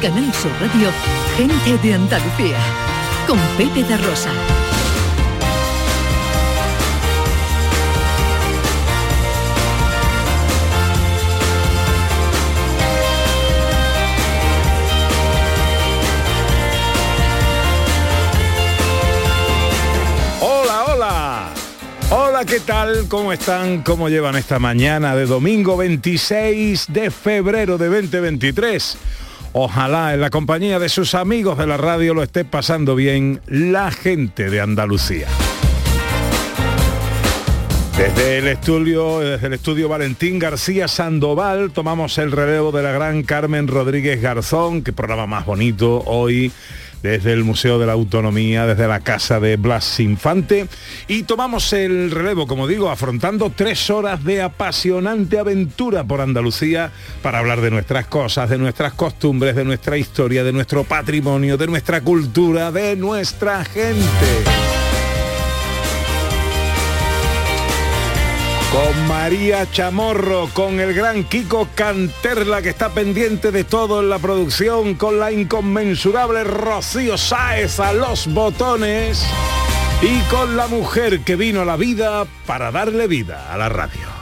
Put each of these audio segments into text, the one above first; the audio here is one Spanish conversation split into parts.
Canal Sur Radio, gente de Andalucía, con Pepe da Rosa. Hola, hola. Hola, ¿qué tal? ¿Cómo están? ¿Cómo llevan esta mañana de domingo 26 de febrero de 2023? Ojalá en la compañía de sus amigos de la radio lo esté pasando bien la gente de Andalucía. Desde el estudio, desde el estudio Valentín García Sandoval tomamos el relevo de la gran Carmen Rodríguez Garzón, qué programa más bonito hoy desde el Museo de la Autonomía, desde la casa de Blas Infante y tomamos el relevo, como digo, afrontando tres horas de apasionante aventura por Andalucía para hablar de nuestras cosas, de nuestras costumbres, de nuestra historia, de nuestro patrimonio, de nuestra cultura, de nuestra gente. María Chamorro, con el gran Kiko Canterla que está pendiente de todo en la producción, con la inconmensurable Rocío Sáez a los botones y con la mujer que vino a la vida para darle vida a la radio.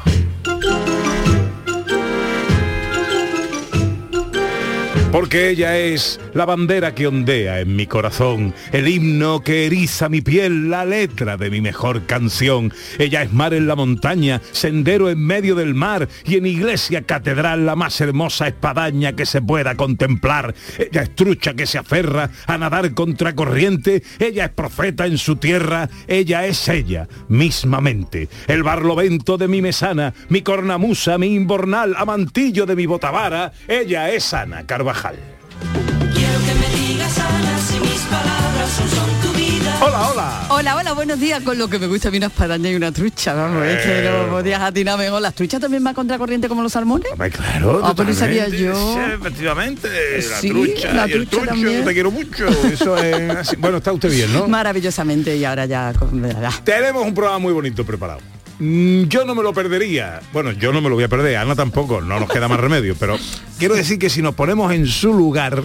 Porque ella es la bandera que ondea en mi corazón, el himno que eriza mi piel, la letra de mi mejor canción. Ella es mar en la montaña, sendero en medio del mar y en iglesia catedral la más hermosa espadaña que se pueda contemplar. Ella es trucha que se aferra a nadar contra corriente, ella es profeta en su tierra, ella es ella, mismamente. El barlovento de mi mesana, mi cornamusa, mi inbornal, amantillo de mi botavara, ella es Ana Carvajal. Quiero que me digas Ana si mis palabras son, son tu vida. Hola, hola. Hola, hola, buenos días. Con lo que me gusta a mí una espadaña y una trucha, vamos, es que no podías atinar mejor. ¿Las truchas también van contra corriente como los salmones? Hombre, claro, Ah, pues no sabía yo. Sí, efectivamente, la Sí, trucha la y el trucha trucho, también. te quiero mucho. Eso es así. Bueno, está usted bien, ¿no? Maravillosamente y ahora ya con verdad. Tenemos un programa muy bonito preparado. Mm, Yo no me lo perdería. Bueno, yo no me lo voy a perder, Ana tampoco, no nos queda más remedio, pero quiero decir que si nos ponemos en su lugar,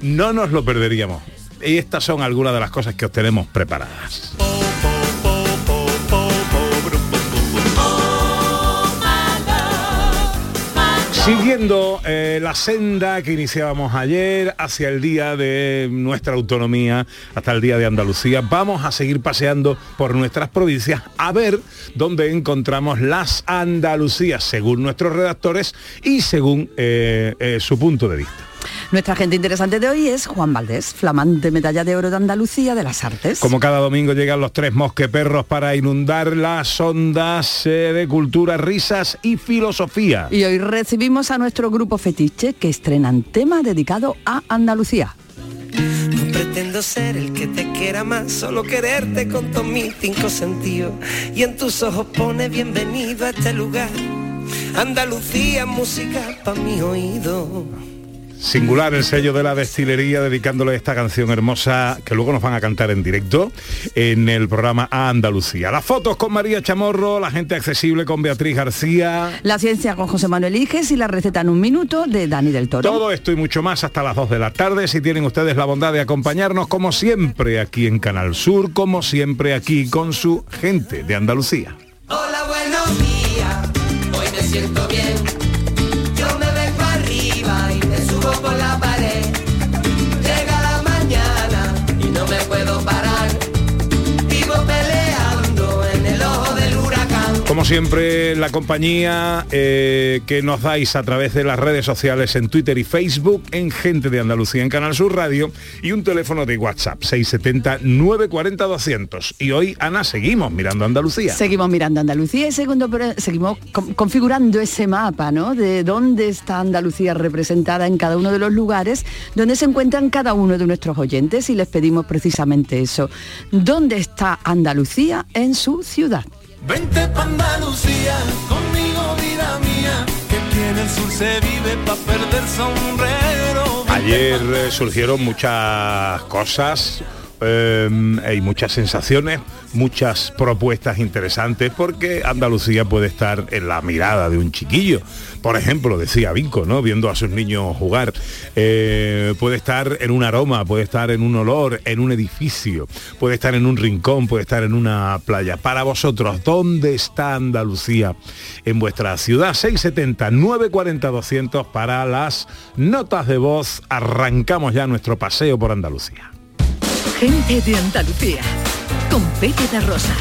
no nos lo perderíamos. Y estas son algunas de las cosas que os tenemos preparadas. Siguiendo eh, la senda que iniciábamos ayer hacia el día de nuestra autonomía, hasta el día de Andalucía, vamos a seguir paseando por nuestras provincias a ver dónde encontramos las Andalucías, según nuestros redactores y según eh, eh, su punto de vista. Nuestra gente interesante de hoy es Juan Valdés, flamante medalla de oro de Andalucía de las Artes. Como cada domingo llegan los tres mosqueperros para inundar las ondas eh, de cultura, risas y filosofía. Y hoy recibimos a nuestro grupo Fetiche que estrenan tema dedicado a Andalucía. No pretendo ser el que te quiera más, solo quererte con todos mis cinco sentidos. Y en tus ojos pone bienvenido a este lugar. Andalucía, música pa' mi oído. Singular el sello de la destilería dedicándole esta canción hermosa que luego nos van a cantar en directo en el programa A Andalucía. Las fotos con María Chamorro, la gente accesible con Beatriz García. La ciencia con José Manuel Iges y la receta en un minuto de Dani del Toro. Todo esto y mucho más hasta las 2 de la tarde. Si tienen ustedes la bondad de acompañarnos como siempre aquí en Canal Sur, como siempre aquí con su gente de Andalucía. Hola, buenos días, hoy me siento bien. Por Como siempre, la compañía eh, que nos dais a través de las redes sociales en Twitter y Facebook, en Gente de Andalucía en Canal Sur Radio y un teléfono de WhatsApp 670-940-200. Y hoy, Ana, seguimos mirando Andalucía. Seguimos mirando Andalucía y segundo, seguimos configurando ese mapa, ¿no? De dónde está Andalucía representada en cada uno de los lugares, donde se encuentran cada uno de nuestros oyentes y les pedimos precisamente eso. ¿Dónde está Andalucía en su ciudad? Vente pa' Andalucía, conmigo vida mía, que aquí en el sur se vive pa' perder sombrero. Ayer eh, surgieron muchas cosas eh, hay muchas sensaciones, muchas propuestas interesantes, porque Andalucía puede estar en la mirada de un chiquillo. Por ejemplo, decía Vinco, ¿no? Viendo a sus niños jugar. Eh, puede estar en un aroma, puede estar en un olor, en un edificio, puede estar en un rincón, puede estar en una playa. Para vosotros, ¿dónde está Andalucía en vuestra ciudad? 670 940 200 para las notas de voz. Arrancamos ya nuestro paseo por Andalucía. Gente de Andalucía, con Pepe de Rosa.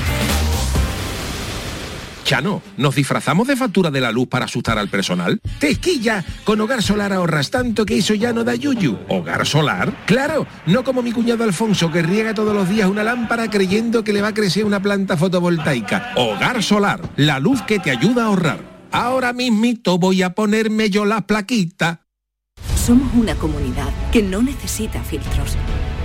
Chano, ¿nos disfrazamos de factura de la luz para asustar al personal? ¡Tequilla! Con Hogar Solar ahorras tanto que eso ya no da yuyu. ¿Hogar Solar? Claro, no como mi cuñado Alfonso que riega todos los días una lámpara creyendo que le va a crecer una planta fotovoltaica. Hogar Solar, la luz que te ayuda a ahorrar. Ahora mismito voy a ponerme yo la plaquita. Somos una comunidad que no necesita filtros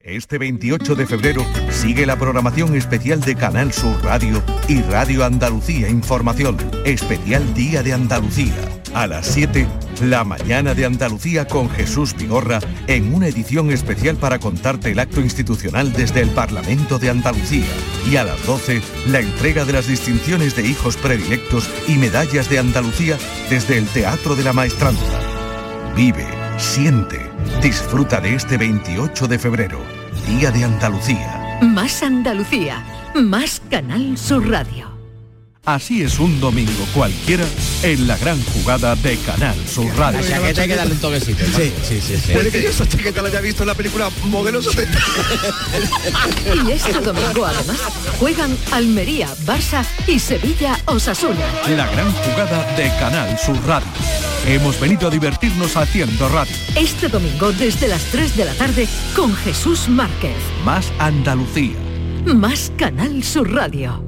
Este 28 de febrero sigue la programación especial de Canal Sur Radio y Radio Andalucía Información, especial Día de Andalucía. A las 7, la mañana de Andalucía con Jesús Vigorra en una edición especial para contarte el acto institucional desde el Parlamento de Andalucía. Y a las 12, la entrega de las distinciones de hijos predilectos y medallas de Andalucía desde el Teatro de la Maestranza. Vive, siente, disfruta de este 28 de febrero, Día de Andalucía. Más Andalucía, más Canal Sur Radio. Así es un domingo cualquiera en la gran jugada de Canal Sur Radio. La chaqueta hay que darle un toquecito. Sí, sí, sí. sí. Puede que yo esa chaqueta la haya visto en la película Modelo 70. Y este domingo además juegan Almería, Barça y Sevilla Osasuna. La gran jugada de Canal Sur Radio. Hemos venido a divertirnos haciendo radio. Este domingo desde las 3 de la tarde con Jesús Márquez. Más Andalucía. Más Canal Sur Radio.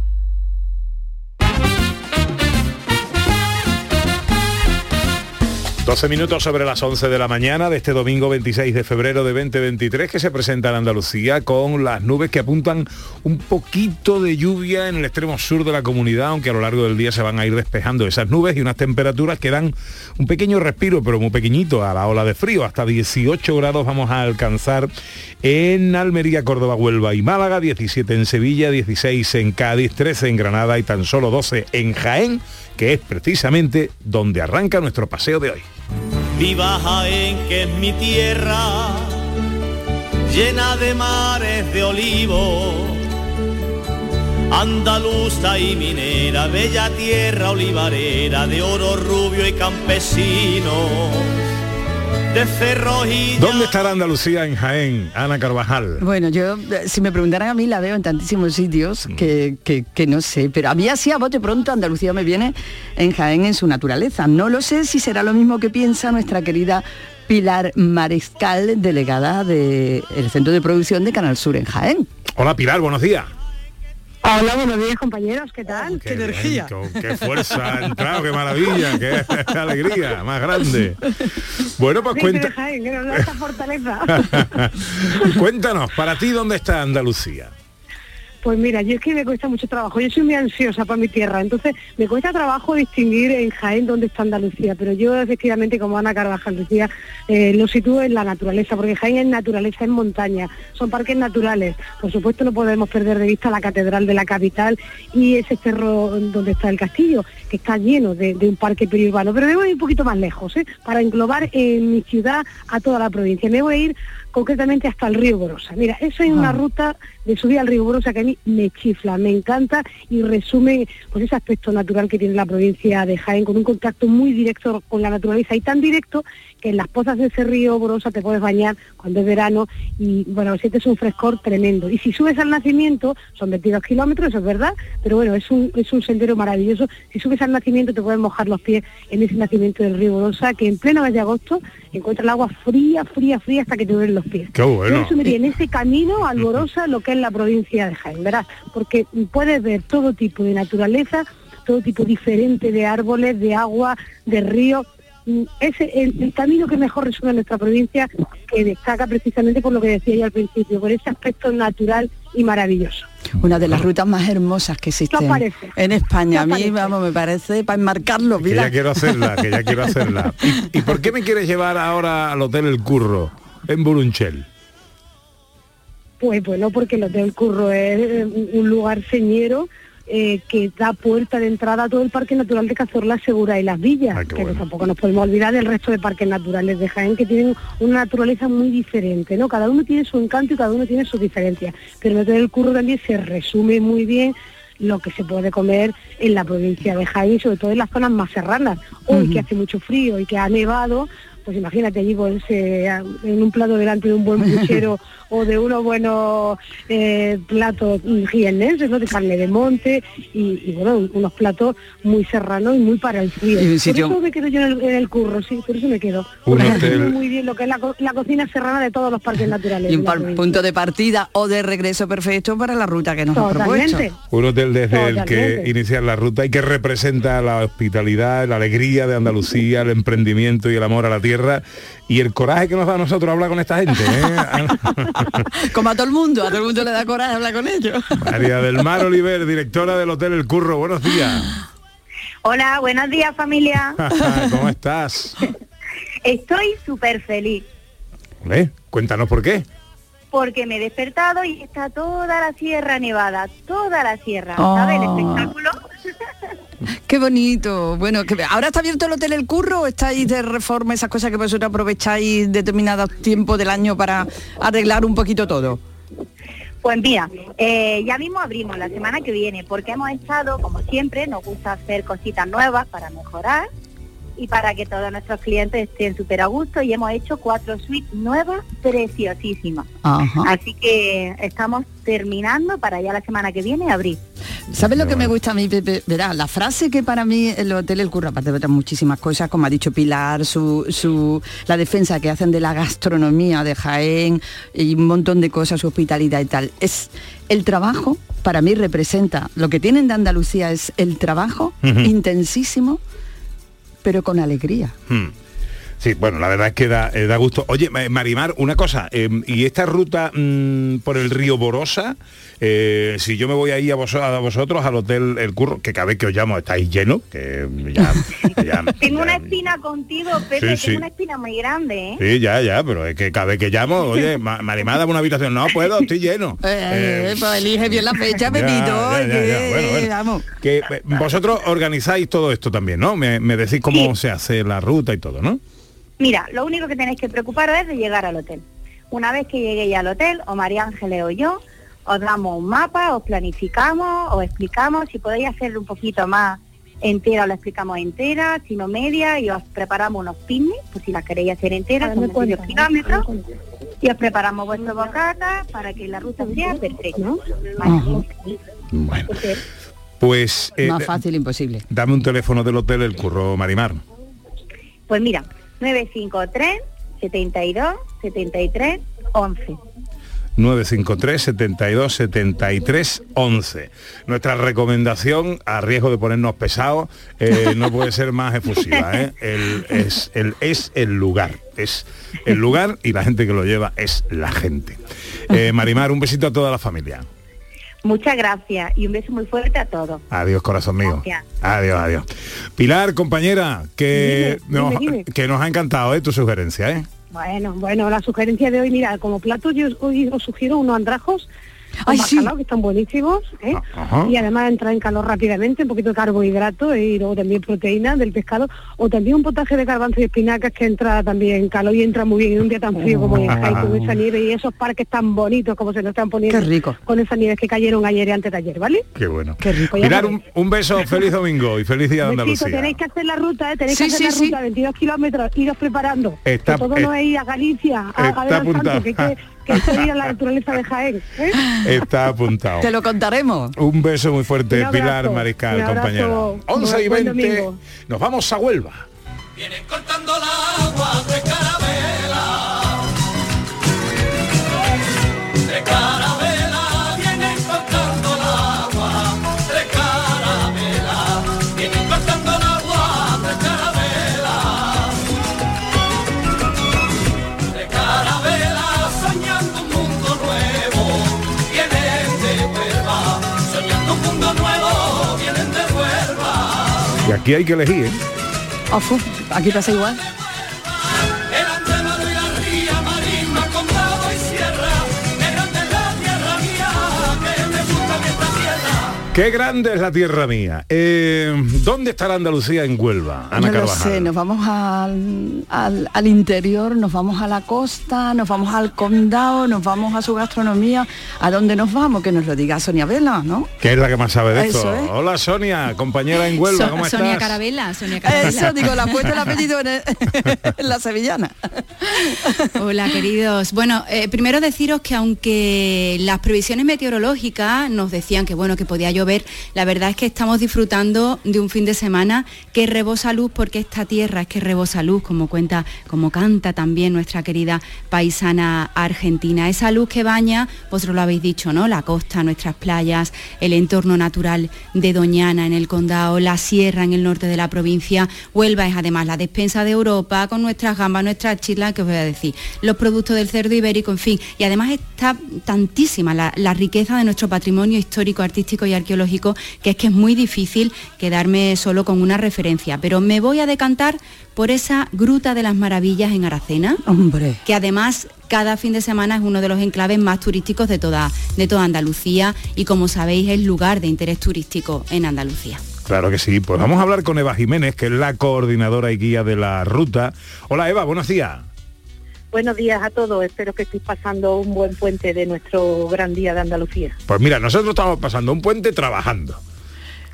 12 minutos sobre las 11 de la mañana de este domingo 26 de febrero de 2023 que se presenta en Andalucía con las nubes que apuntan un poquito de lluvia en el extremo sur de la comunidad, aunque a lo largo del día se van a ir despejando esas nubes y unas temperaturas que dan un pequeño respiro, pero muy pequeñito a la ola de frío. Hasta 18 grados vamos a alcanzar en Almería, Córdoba, Huelva y Málaga, 17 en Sevilla, 16 en Cádiz, 13 en Granada y tan solo 12 en Jaén que es precisamente donde arranca nuestro paseo de hoy. Viva Jaén, que es mi tierra, llena de mares de olivo, andaluza y minera, bella tierra olivarera de oro rubio y campesino. De cerros y ¿Dónde estará Andalucía en Jaén, Ana Carvajal? Bueno, yo, eh, si me preguntaran a mí, la veo en tantísimos sitios Mm. que, que- que no sé, pero a mí así a bote pronto Andalucía me viene en Jaén en su naturaleza. No lo sé si será lo mismo que piensa nuestra querida Pilar Mariscal, delegada del Centro de Producción de Canal Sur en Jaén. Hola Pilar, buenos días. Hola, buenos días compañeros, ¿qué tal? Qué energía. Qué fuerza ha entrado, qué maravilla, qué alegría, más grande. Bueno, pues Sí, cuenta, de Jaén, que nos da esta fortaleza. cuéntanos, para ti, ¿dónde está Andalucía? Pues mira, yo es que me cuesta mucho trabajo, yo soy muy ansiosa para mi tierra, entonces me cuesta trabajo distinguir en Jaén dónde está Andalucía, pero yo efectivamente, como Ana Carvajal decía, eh, lo sitúo en la naturaleza, porque Jaén es naturaleza, es montaña, son parques naturales. Por supuesto no podemos perder de vista la catedral de la capital y ese cerro donde está el castillo, que está lleno de, un parque periurbano, pero a ir un poquito más lejos, ¿eh? para englobar en mi ciudad a toda la provincia. Me voy a ir concretamente hasta el río Borosa. Mira, eso es una ruta de subida al río Borosa que a mí me chifla, me encanta y resume pues ese aspecto natural que tiene la provincia de Jaén con un contacto muy directo con la naturaleza y tan directo que en las pozas de ese río Borosa te puedes bañar cuando es verano y bueno, sientes un frescor tremendo. Y si subes al nacimiento, son 22 kilómetros, eso es verdad, pero bueno, es un, es un sendero maravilloso. Si subes al nacimiento te puedes mojar los pies en ese nacimiento del río Borosa, que en pleno mes de agosto encuentra el agua fría, fría, fría hasta que te duelen los pies. Qué bueno. Yo en ese camino alborosa lo que es la provincia de Jaén, verás, porque puedes ver todo tipo de naturaleza, todo tipo diferente de árboles, de agua, de ríos. Mm, Es el, el camino que mejor resume nuestra provincia, que destaca precisamente por lo que decía yo al principio, por ese aspecto natural y maravilloso. Una de las rutas más hermosas que existen en España. A ¿Qué mí, vamos, me parece para enmarcarlo. Que Mira. ya quiero hacerla, que ya quiero hacerla. ¿Y, y por qué me quieres llevar ahora al Hotel El Curro, en Burunchel? Pues bueno, porque el Hotel Curro es eh, un lugar señero eh, que da puerta de entrada a todo el Parque Natural de Cazorla, Segura y Las Villas, que tampoco nos podemos olvidar del resto de parques naturales de Jaén, que tienen una naturaleza muy diferente, ¿no? Cada uno tiene su encanto y cada uno tiene sus diferencias, pero en el Hotel Curro también se resume muy bien lo que se puede comer en la provincia de Jaén, sobre todo en las zonas más serranas. Hoy que hace mucho frío y que ha nevado, pues imagínate allí pues, eh, en un plato delante de un buen puchero o de unos buenos eh, platos jiennenses, ¿no? de carne de monte y, y, bueno, unos platos muy serranos y muy para el frío. Por sitio- eso me quedo yo en el, en el curro, sí, por eso me quedo. Un Porque hotel- muy bien lo que es la, co- la cocina serrana de todos los parques naturales. Y un par- punto de partida o de regreso perfecto para la ruta que nos ha propuesto. Un hotel desde el que Totalmente. inicia la ruta y que representa la hospitalidad, la alegría de Andalucía, el emprendimiento y el amor a la tierra y el coraje que nos da a nosotros hablar con esta gente. ¿eh? Como a todo el mundo, a todo el mundo le da coraje hablar con ellos. María del Mar Oliver, directora del Hotel El Curro, buenos días. Hola, buenos días familia. ¿Cómo estás? Estoy súper feliz Cuéntanos por qué. porque me he despertado y está toda la sierra nevada, toda la sierra, Oh. ¿sabes? El espectáculo. Qué bonito. Bueno, que ahora está abierto el hotel El Curro estáis de reforma, esas cosas que vosotros aprovecháis determinados tiempos del año para arreglar un poquito todo. Pues mira, eh, ya mismo abrimos la semana que viene porque hemos estado, como siempre, nos gusta hacer cositas nuevas para mejorar y para que todos nuestros clientes estén súper a gusto y hemos hecho cuatro suites nuevas preciosísimas. Ajá. Así que estamos terminando para ya la semana que viene abrir. ¿Sabes lo que me gusta a mí, Pepe? Verá, la frase que para mí el hotel El Curro, aparte de otras muchísimas cosas, como ha dicho Pilar, su, su, la defensa que hacen de la gastronomía de Jaén y un montón de cosas, su hospitalidad y tal, es el trabajo, para mí representa, lo que tienen de Andalucía es el trabajo intensísimo, pero con alegría. Hmm. Sí, bueno, la verdad es que da, eh, da gusto. Oye, Ma- Marimar, una cosa, eh, y esta ruta mm, por el río Borosa, eh, si yo me voy ahí a, vos- a vosotros al hotel El Curro, que cada vez que os llamo estáis llenos, que ya, ya- Tengo una espina contigo, Pepe, Sí, sí. tengo una espina muy grande, ¿eh? Sí, ya, ya, pero es que cada vez que llamo, oye, Ma- Marimar, dame una habitación. No puedo, estoy lleno. Eh, Eh, pues elige bien la fecha, Pepito. bueno, bueno. Que vosotros organizáis todo esto también, ¿no? Me, me decís cómo se hace la ruta y todo, ¿no? Mira, lo único que tenéis que preocuparos es de llegar al hotel. Una vez que lleguéis al hotel, o María Ángeles o yo, os damos un mapa, os planificamos, os explicamos si podéis hacer un poquito más entera os la explicamos entera, sino media, y os preparamos unos picnic, pues si las queréis hacer enteras, son cuentas, kilómetros, y os preparamos vuestro bocata para que la ruta sea perfecta. Ajá. Bueno, pues eh, Más fácil imposible. dame un teléfono del hotel El Curro Marimar. Pues mira, 953 72 73 11. 953 72 73 11. Nuestra recomendación, a riesgo de ponernos pesados, eh, no puede ser más efusiva. ¿eh? El, es, el, es el lugar. Es el lugar y la gente que lo lleva es la gente. Eh, Marimar, un besito a toda la familia. Muchas gracias y un beso muy fuerte a todos. Adiós, corazón mío. Gracias. Adiós, adiós. Pilar, compañera, que, Dime, nos, dime, dime. que nos ha encantado ¿eh? tu sugerencia. ¿eh? Bueno, bueno, la sugerencia de hoy, mira, como plato yo hoy os sugiero unos andrajos Ay, sí. bacalao, que están buenísimos, ¿eh? Y además entra en calor rápidamente, un poquito de carbohidrato y luego también proteína del pescado, o también un potaje de garbanzo y espinacas que entra también en calor y entra muy bien en un día tan frío como hoy en Jaén, con esa nieve y esos parques tan bonitos como se nos están poniendo Qué rico. con esas nieves que cayeron ayer y antes de ayer, ¿vale? Qué bueno. Qué rico. Pues sabéis. un, un beso, feliz domingo y feliz día de Besito, Andalucía. tenéis que hacer la ruta, ¿eh? tenéis Sí, que hacer sí, la ruta, 22 kilómetros, iros preparando. Está- que todo no es ir a Galicia, a, a ver al apuntado. santo, que, que, que es ir a la naturaleza de Jaén. ¿eh? Está apuntado. Te lo contaremos. Un beso muy fuerte, abrazo, Pilar Mariscal, compañera. 11 y Buen 20, domingo. nos vamos a Huelva. Vienen cortando el agua Aquí hay que elegir, ¿eh? Ofu, aquí pasa igual. Qué grande es la tierra mía. Eh, ¿Dónde está la Andalucía en Huelva? Ana no lo sé, nos vamos al, al, al interior, nos vamos a la costa, nos vamos al condado, nos vamos a su gastronomía. ¿A dónde nos vamos? Que nos lo diga Sonia Vela, ¿no? Que es la que más sabe de esto. Eso es. Hola Sonia, compañera en Huelva, So- ¿cómo Sonia estás? Carabela, Sonia Carabela. Eso, digo, le ha puesto el apellido en, el- en la sevillana. Hola queridos. Bueno, eh, primero deciros que aunque las previsiones meteorológicas nos decían que bueno que podía llover, la verdad es que estamos disfrutando de un fin de semana que rebosa luz porque esta tierra es que rebosa luz, como cuenta, como canta también nuestra querida paisana argentina. Esa luz que baña, vosotros lo habéis dicho, ¿no? La costa, nuestras playas, el entorno natural de Doñana en el condado, la sierra en el norte de la provincia. Huelva es además la despensa de Europa con nuestras gambas, nuestras chilas, que os voy a decir, los productos del cerdo ibérico, en fin. Y además está tantísima la, la riqueza de nuestro patrimonio histórico, artístico y arqueológico que es que es muy difícil quedarme solo con una referencia. Pero me voy a decantar por esa Gruta de las Maravillas en Aracena Hombre. que además cada fin de semana es uno de los enclaves más turísticos de toda, de toda Andalucía y como sabéis es lugar de interés turístico en Andalucía. Claro que sí, pues vamos a hablar con Eva Jiménez, que es la coordinadora y guía de la ruta. Hola Eva, buenos días. Buenos días a todos, espero que estéis pasando un buen puente de nuestro gran día de Andalucía. Pues mira, nosotros estamos pasando un puente trabajando,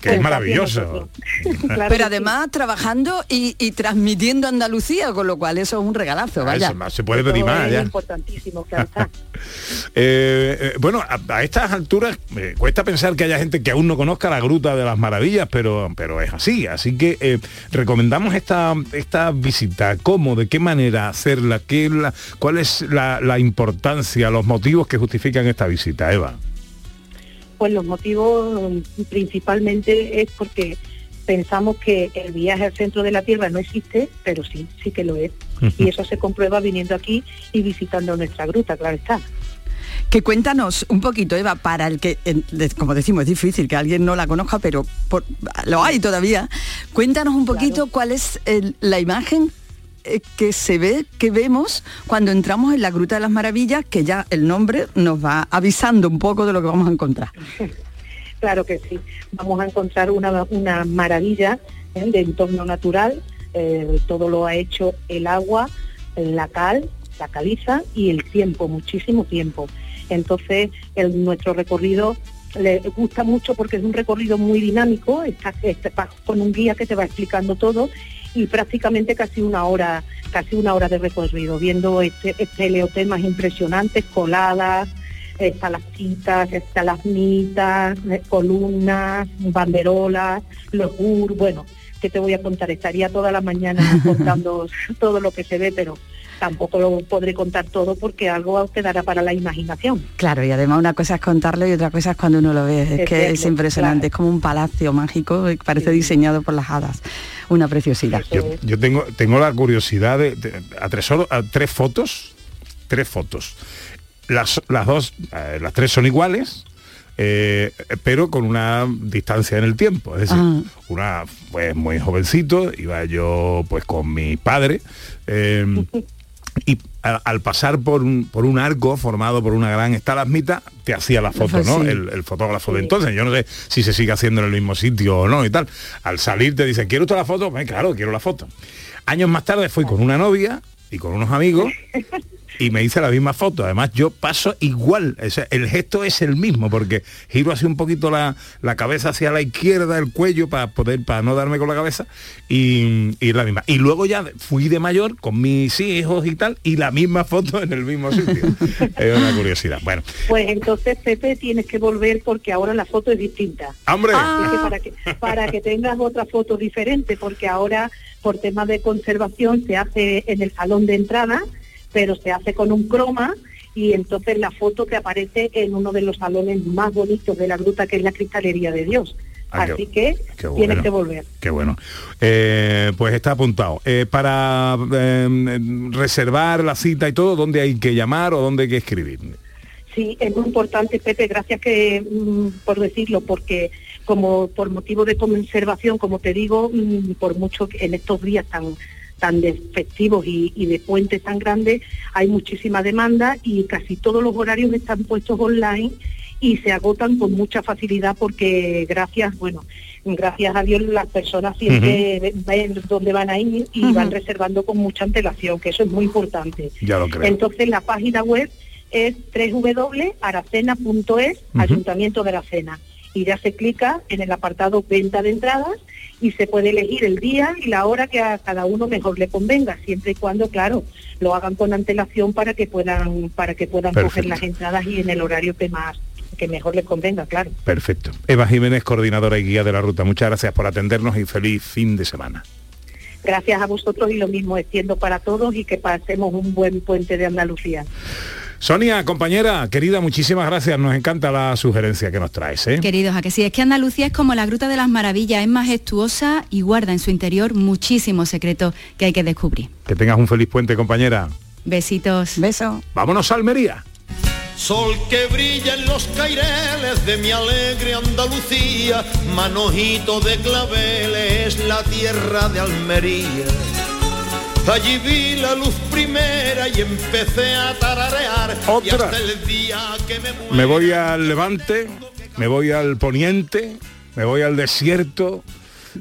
que es maravilloso. Pero además trabajando y, y transmitiendo Andalucía, con lo cual eso es un regalazo, Ah, vaya. se puede pedir más es ya. importantísimo, claro está. Eh, eh, bueno, a, a estas alturas me cuesta pensar que haya gente que aún no conozca la Gruta de las Maravillas, pero, pero es así. Así que eh, recomendamos esta, esta visita. ¿Cómo? ¿De qué manera hacerla? ¿Qué la- ¿Cuál es la, la importancia, los motivos que justifican esta visita, Eva? Pues los motivos mm, principalmente es porque pensamos que el viaje al centro de la Tierra no existe, pero sí, sí que lo es. Y eso se comprueba viniendo aquí y visitando nuestra gruta, claro está. Que cuéntanos un poquito, Eva, para el que, como decimos, es difícil que alguien no la conozca, pero por- lo hay todavía. Cuéntanos un poquito cuál es el- la imagen que se ve, que vemos cuando entramos en la Gruta de las Maravillas, que ya el nombre nos va avisando un poco de lo que vamos a encontrar. Claro que sí. Vamos a encontrar una, una maravilla ¿eh? de entorno natural. Eh, todo lo ha hecho el agua, la cal, la caliza y el tiempo, muchísimo tiempo. Entonces, nuestro recorrido le gusta mucho porque es un recorrido muy dinámico, está, está- vas con un guía que te va explicando todo y prácticamente casi una hora, casi una hora de recorrido, viendo este, estereotemas impresionantes, coladas, estalactitas, estalagmitas, eh, columnas, banderolas, los ur, bueno, ¿qué te voy a contar? Estaría toda la mañana contando todo lo que se ve, pero tampoco lo podré contar todo porque algo quedará para la imaginación. Claro, y además una cosa es contarlo y otra cosa es cuando uno lo ve. Es, Es que es impresionante, es como un palacio mágico, y parece diseñado por las hadas. Una preciosidad. Yo, yo tengo, tengo la curiosidad de, de- a tres fotos, tres fotos. Las, las dos, eh, las tres son iguales, eh, pero con una distancia en el tiempo. Es decir, Ah. una pues muy jovencito, iba yo pues con mi padre. eh, y a- al pasar por un, por un arco formado por una gran estalagmita, te hacía la foto, ¿no? Sí. El, el fotógrafo de entonces. Yo no sé si se sigue haciendo en el mismo sitio o no y tal. Al salir te dicen, ¿quiere usted la foto? Pues claro, quiero la foto. Años más tarde fui con una novia y con unos amigos y me hice la misma foto. Además, yo paso igual. O sea, el gesto es el mismo, porque giro así un poquito la, la cabeza hacia la izquierda, el cuello, para poder, para no darme con la cabeza, y, y la misma. Y luego ya fui de mayor con mis hijos y tal, y la misma foto en el mismo sitio. es una curiosidad. Bueno, Pues entonces, Pepe, tienes que volver porque ahora la foto es distinta. ¡Hombre! Que para, que, para que tengas otra foto diferente, porque ahora, por temas de conservación, se hace en el salón de entrada, pero se hace con un croma y entonces la foto te aparece en uno de los salones más bonitos de la gruta, que es la Cristalería de Dios. Ah, Así que qué tienes bueno. que volver. Qué bueno. Eh, pues está apuntado. Eh, para eh, reservar la cita y todo, ¿dónde hay que llamar o dónde hay que escribir? Sí, es muy importante, Pepe, gracias que mm, por decirlo, porque como por motivo de conservación, como te digo, mm, por mucho que en estos días tan tan de festivos y, y de puentes tan grandes, hay muchísima demanda y casi todos los horarios están puestos online y se agotan con mucha facilidad porque gracias, bueno, gracias a Dios las personas siempre ven- ven dónde van a ir y van reservando con mucha antelación, que eso es muy importante. Ya lo creo. Entonces la página web es www.aracena.es. Ayuntamiento de Aracena. Y ya se clica en el apartado venta de entradas y se puede elegir el día y la hora que a cada uno mejor le convenga, siempre y cuando, claro, lo hagan con antelación para que puedan para que puedan coger Perfecto. las entradas y en el horario que más que mejor les convenga, claro. Perfecto. Eva Jiménez, coordinadora y guía de la ruta. Muchas gracias por atendernos y feliz fin de semana. Gracias a vosotros y lo mismo extiendo para todos y que pasemos un buen puente de Andalucía. Sonia, compañera, querida, muchísimas gracias. Nos encanta la sugerencia que nos traes. ¿eh? Queridos, a que sí, es que Andalucía es como la Gruta de las Maravillas, es majestuosa y guarda en su interior muchísimos secretos que hay que descubrir. Que tengas un feliz puente, compañera. Besitos. Beso. Vámonos a Almería. Sol que brilla en los caireles de mi alegre Andalucía, manojito de claveles, la tierra de Almería. Allí vi la luz primera y empecé a tararear y Otra. hasta el día que me Me voy al Levante, me voy al Poniente, me voy al desierto.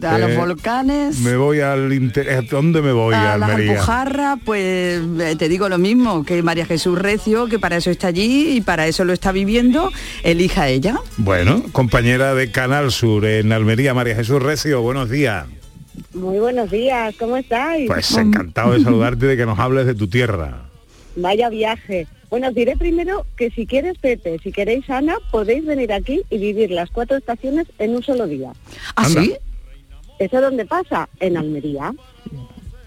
A los eh, volcanes. Me voy al inter... ¿Dónde me voy? a a las Almería. Alpujarras, pues eh, te digo lo mismo, que María Jesús Recio, que para eso está allí y para eso lo está viviendo, elija ella. Bueno, compañera de Canal Sur en Almería, María Jesús Recio, buenos días. Muy buenos días, ¿cómo estáis? Pues encantado de saludarte y de que nos hables de tu tierra. Vaya viaje. Bueno, os diré primero que si quieres Pepe, si queréis Ana, podéis venir aquí y vivir las cuatro estaciones en un solo día. ¿Ah, Anda. sí? ¿Eso dónde pasa? En Almería.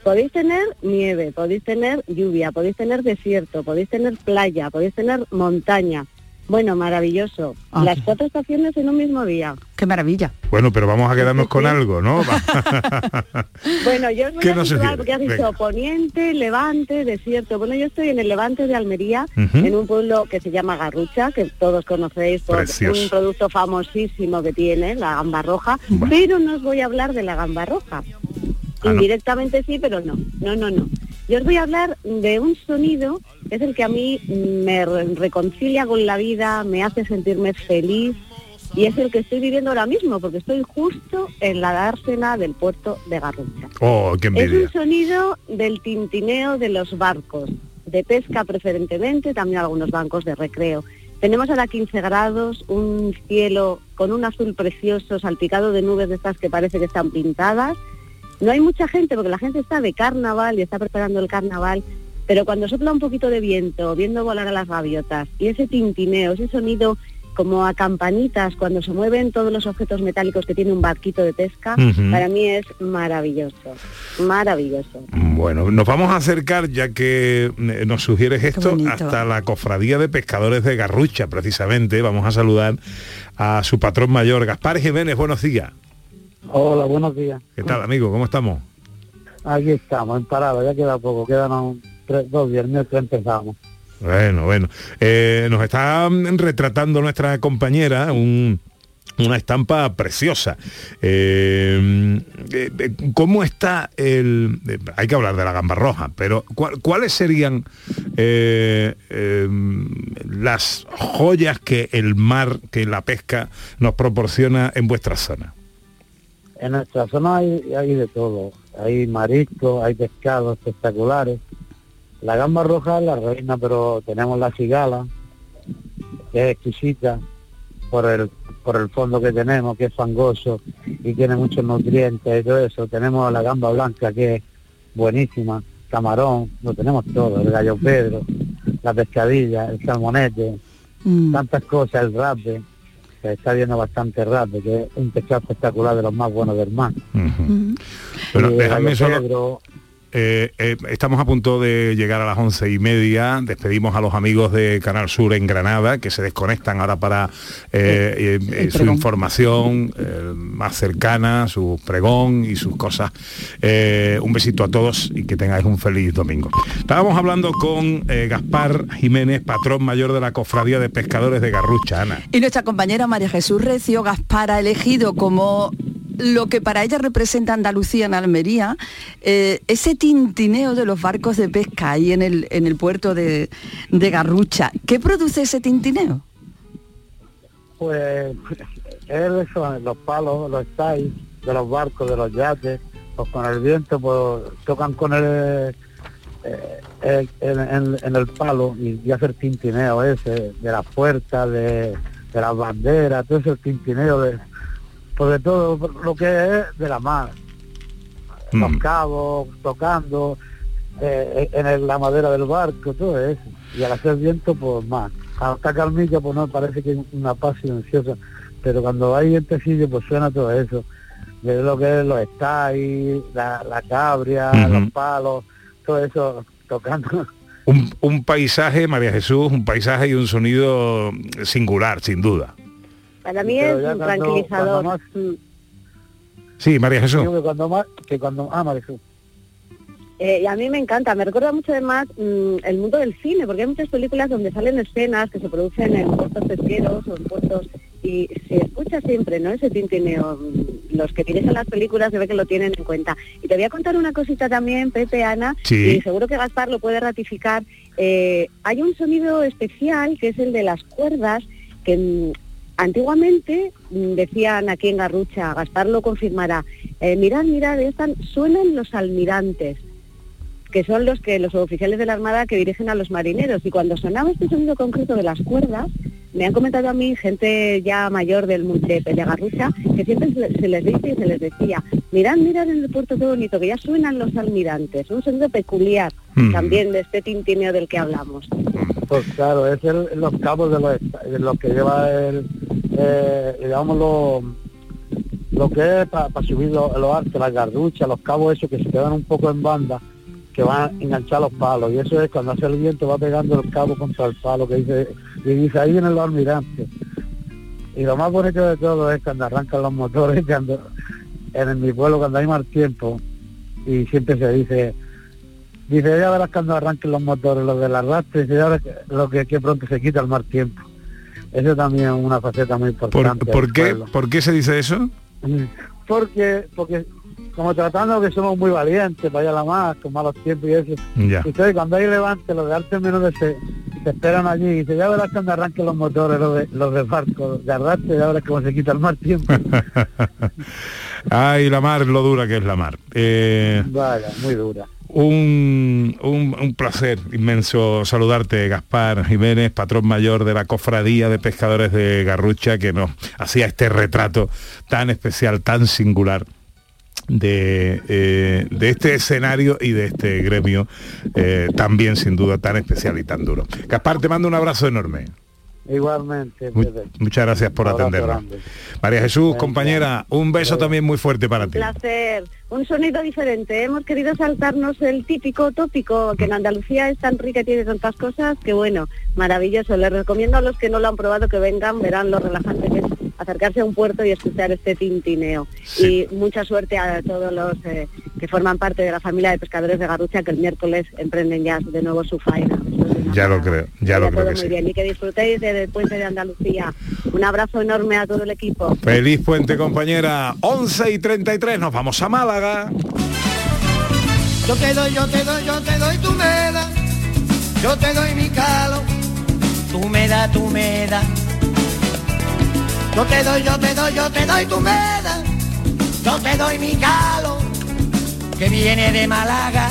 Podéis tener nieve, podéis tener lluvia, podéis tener desierto, podéis tener playa, podéis tener montaña. Bueno, maravilloso. Ah, Las cuatro estaciones en un mismo día. Qué maravilla. Bueno, pero vamos a quedarnos con algo, ¿no? Bueno, yo os voy ¿Qué a situar sugiere? porque has dicho Venga. poniente, levante, desierto. Bueno, yo estoy en el levante de Almería, en un pueblo que se llama Garrucha, que todos conocéis por Precioso. un producto famosísimo que tiene, la gamba roja, pero no os voy a hablar de la gamba roja. Ah, no. Indirectamente sí, pero no, no, no, no. Yo os voy a hablar de un sonido que es el que a mí me re- reconcilia con la vida, me hace sentirme feliz y es el que estoy viviendo ahora mismo, porque estoy justo en la dársena del puerto de Garrucha. Oh, qué Es un sonido del tintineo de los barcos, de pesca preferentemente, también algunos bancos de recreo. Tenemos ahora 15 grados, un cielo con un azul precioso, salpicado de nubes de estas que parece que están pintadas. No hay mucha gente porque la gente está de carnaval y está preparando el carnaval, pero cuando sopla un poquito de viento, viendo volar a las gaviotas y ese tintineo, ese sonido como a campanitas cuando se mueven todos los objetos metálicos que tiene un barquito de pesca, para mí es maravilloso, maravilloso. Bueno, nos vamos a acercar, ya que eh, nos sugieres esto, hasta la cofradía de pescadores de Garrucha, precisamente. Vamos a saludar a su patrón mayor, Gaspar Jiménez. Buenos días. Hola, buenos días. ¿Qué tal, amigo? ¿Cómo estamos? Aquí estamos, en parada, ya queda poco, quedan aún tres, dos viernes que empezamos. Bueno, bueno. Eh, nos está retratando nuestra compañera un- una estampa preciosa. Eh, eh, eh, ¿Cómo está el... hay que hablar de la gamba roja, pero ¿cuál- ¿cuáles serían las joyas que el mar, que la pesca nos proporciona en vuestra zona? En nuestra zona hay, hay de todo, hay mariscos, hay pescados espectaculares. La gamba roja es la reina, pero tenemos la cigala, que es exquisita por el, por el fondo que tenemos, que es fangoso y tiene muchos nutrientes y todo eso. Tenemos la gamba blanca, que es buenísima, camarón, lo tenemos todo, el gallo pedro, la pescadilla, el salmonete, tantas cosas, el rape, que está viendo bastante rape, que es un pescado espectacular de los más buenos del mar. Y el déjame solo... Eh, eh, estamos a punto de llegar a las once y media. Despedimos a los amigos de Canal Sur en Granada, que se desconectan ahora para eh, eh, eh, su información eh, más cercana, su pregón y sus cosas. Eh, un besito a todos y que tengáis un feliz domingo. Estábamos hablando con eh, Gaspar Jiménez, patrón mayor de la Cofradía de Pescadores de Garrucha, Ana. Y nuestra compañera María Jesús Recio Gaspar ha elegido como lo que para ella representa Andalucía en Almería, eh, ese tintineo de los barcos de pesca ahí en el, en el puerto de, de Garrucha. ¿Qué produce ese tintineo? pues es los palos, los styles de los barcos, de los yates, pues con el viento pues tocan con el, eh, en, el palo y, y hace el tintineo ese de las puertas, de las banderas, todo ese tintineo de, de todo lo que es de la mar. Los cabos tocando, eh, en el- la madera del barco, todo eso. Y al hacer viento, pues más. Hasta calmilla, pues no, parece que es una paz silenciosa. Pero cuando hay vientecillo, pues suena todo eso. De lo que es los estay, la, la cabria, los palos, todo eso tocando. Un, un paisaje, María Jesús, un paisaje y un sonido singular, sin duda. Para mí es un cuando- tranquilizador. cuando Mm. Sí, María Jesús. Digo que cuando más, que cuando, ah, María Jesús. Eh, y a mí me encanta, me recuerda mucho además mm, el mundo del cine, porque hay muchas películas donde salen escenas que se producen en puertos pesqueros o en puertos y se escucha siempre, ¿no? Ese tintineo. Mm, Los que dirigen las películas se ve que lo tienen en cuenta. Y te voy a contar una cosita también, Pepe, Ana, Sí. y seguro que Gaspar lo puede ratificar. Eh, hay un sonido especial que es el de las cuerdas que mm, antiguamente mm, decían aquí en Garrucha, Gaspar lo confirmará, eh, mirad, mirad, están, suenan los almirantes que son los que los oficiales de la Armada que dirigen a los marineros. Y cuando sonaba este sonido concreto de las cuerdas, me han comentado a mí gente ya mayor del de, Garrucha que siempre se, les dice y se les decía, mirad, mirad en el puerto qué bonito, que ya suenan los almirantes. Un sonido peculiar Mm. también de este tintineo del que hablamos. Pues claro, es el- los cabos de los, de lo que lleva el, eh, digamos, lo, lo que es para subir los, los artes, las garruchas, los cabos esos que se quedan un poco en banda, que van a enganchar los palos. Y eso es cuando hace el viento va pegando el cabo contra el palo, que dice, y dice, ahí vienen los almirantes. Y lo más bonito de todo es cuando arrancan los motores, cuando en mi pueblo cuando hay mal tiempo, y siempre se dice, Dice, ya verás cuando arranquen los motores, los del arrastre, verás que- lo que, que pronto se quita el mal tiempo. Eso también es una faceta muy ¿Por, importante. por del qué, pueblo. ¿Por qué se dice eso? Porque, porque como tratando que somos muy valientes, vaya la más, con malos tiempos y eso. Ya. Y entonces cuando hay levante, los de arte menores se, se esperan allí y dice, ya verás cuando arranquen los motores, los de, los de barco, de arrastre, ya verás cómo se quita el mal tiempo. Ay, la mar, lo dura que es la mar. Eh, Vaya, muy dura. Un, un- un placer inmenso saludarte, Gaspar Jiménez, patrón mayor de la Cofradía de Pescadores de Garrucha, que nos hacía este retrato tan especial, tan singular de, eh, de este escenario y de este gremio eh, también sin duda tan especial y tan duro. Gaspar, te mando un abrazo enorme. Igualmente. Muchas gracias por Un atendernos. María Jesús, compañera, un beso también muy fuerte para Un ti. placer. Un sonido diferente. Hemos querido saltarnos el típico tópico que en Andalucía es tan rica y tiene tantas cosas que bueno, maravilloso. Les recomiendo a los que no lo han probado que vengan, verán lo relajante que es acercarse a un puerto y escuchar este tintineo. Y mucha suerte a todos los eh, que forman parte de la familia de pescadores de Garrucha que el miércoles emprenden ya de nuevo su faena. Ya lo creo, ya lo creo todo que muy sí. bien y que disfrutéis del puente de Andalucía. Un abrazo enorme a todo el equipo. Feliz puente, compañera. 11 y 33, nos vamos a Málaga. Yo te doy, yo te doy, yo te doy tu meda. Yo te doy mi calo. Tú me das, tú me das. Yo te doy, yo te doy, yo te doy tu meda. Yo te doy mi calo. Que viene de Málaga.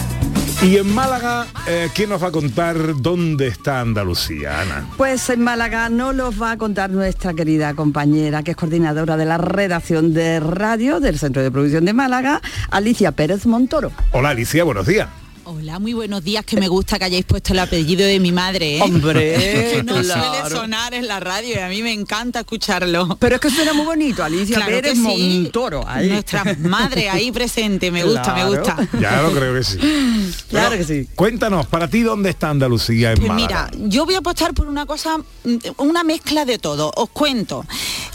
Y en Málaga, eh, ¿quién nos va a contar dónde está Andalucía, Ana? Pues en Málaga no los va a contar nuestra querida compañera, que es coordinadora de la redacción de radio del Centro de Producción de Málaga, Alicia Pérez Montoro. Hola Alicia, buenos días. Hola, muy buenos días, que me gusta que hayáis puesto el apellido de mi madre. ¿eh? Hombre, que no claro. suele sonar en la radio y a mí me encanta escucharlo. Pero es que suena muy bonito, Alicia Claro Pérez que sí. Montoro. ahí. Nuestra madre ahí presente, me gusta, me gusta. Ya lo creo que sí. Claro que sí. Cuéntanos, para ti, ¿dónde está Andalucía en Pues mira, yo voy a apostar por una cosa, una mezcla de todo. Os cuento.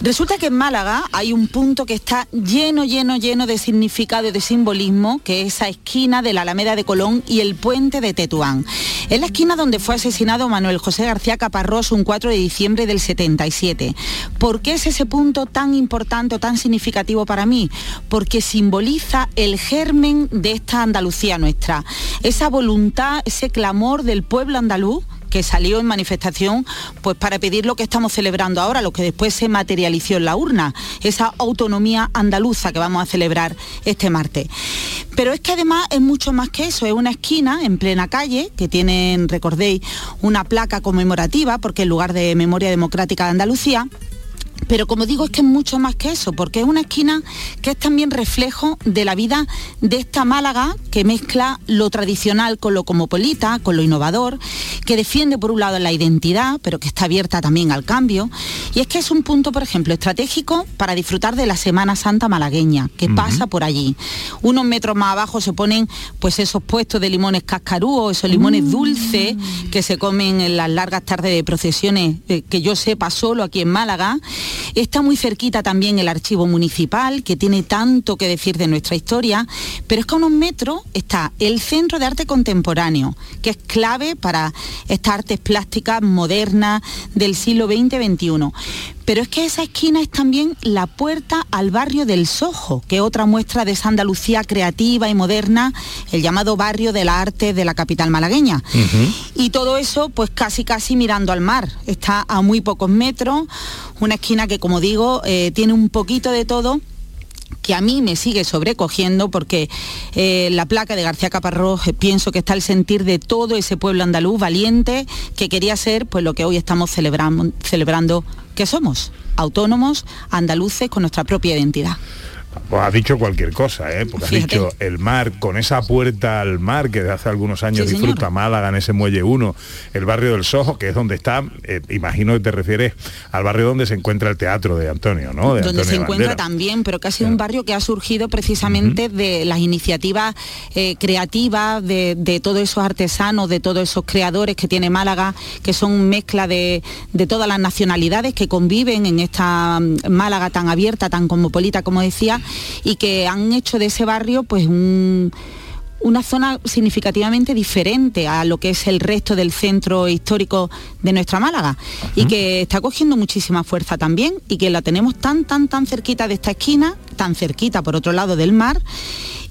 Resulta que en Málaga hay un punto que está lleno, lleno, lleno de significado y de simbolismo, que es esa esquina de la Alameda de Colón y el puente de Tetuán. Es la esquina donde fue asesinado Manuel José García Caparrós un 4 de diciembre del 77. ¿Por qué es ese punto tan importante o tan significativo para mí? Porque simboliza el germen de esta Andalucía nuestra, esa voluntad, ese clamor del pueblo andaluz que salió en manifestación pues para pedir lo que estamos celebrando ahora, lo que después se materializó en la urna, esa autonomía andaluza que vamos a celebrar este martes. Pero es que además es mucho más que eso, es una esquina en plena calle que tienen, recordéis, una placa conmemorativa porque es lugar de memoria democrática de Andalucía. Pero como digo, es que es mucho más que eso, porque es una esquina que es también reflejo de la vida de esta Málaga que mezcla lo tradicional con lo cosmopolita, con lo innovador, que defiende por un lado la identidad, pero que está abierta también al cambio. Y es que es un punto, por ejemplo, estratégico para disfrutar de la Semana Santa malagueña, que pasa por allí. Unos metros más abajo se ponen pues esos puestos de limones cascarúos, esos limones dulces que se comen en las largas tardes de procesiones, eh, que yo sepa solo aquí en Málaga. Está muy cerquita también el archivo municipal, que tiene tanto que decir de nuestra historia, pero es que a unos metros está el Centro de Arte Contemporáneo, que es clave para estas artes plásticas modernas del siglo XX-XXI. Pero es que esa esquina es también la puerta al barrio del Sojo, que es otra muestra de esa Andalucía creativa y moderna, el llamado barrio de la arte de la capital malagueña. Y todo eso, pues casi casi mirando al mar. Está a muy pocos metros, una esquina que, como digo, eh, tiene un poquito de todo que a mí me sigue sobrecogiendo porque eh, la placa de García Caparrós eh, pienso que está el sentir de todo ese pueblo andaluz valiente que quería ser pues lo que hoy estamos celebrando que somos autónomos andaluces con nuestra propia identidad. Pues has dicho cualquier cosa, ¿eh? Porque has Fíjate. dicho el mar, con esa puerta al mar que desde hace algunos años Sí, disfruta señor. Málaga en ese muelle 1, el barrio del Sojo, que es donde está, eh, imagino que te refieres al barrio donde se encuentra el teatro de Antonio, ¿no? De donde se encuentra Bandera. también, pero que ha sido un barrio que ha surgido precisamente de las iniciativas eh, creativas, de, de todos esos artesanos, de todos esos creadores que tiene Málaga, que son mezcla de, de todas las nacionalidades que conviven en esta mm, Málaga tan abierta, tan cosmopolita, como decía, y que han hecho de ese barrio pues un una zona significativamente diferente a lo que es el resto del centro histórico de nuestra Málaga. Y que está cogiendo muchísima fuerza también y que la tenemos tan, tan, tan cerquita de esta esquina, tan cerquita por otro lado del mar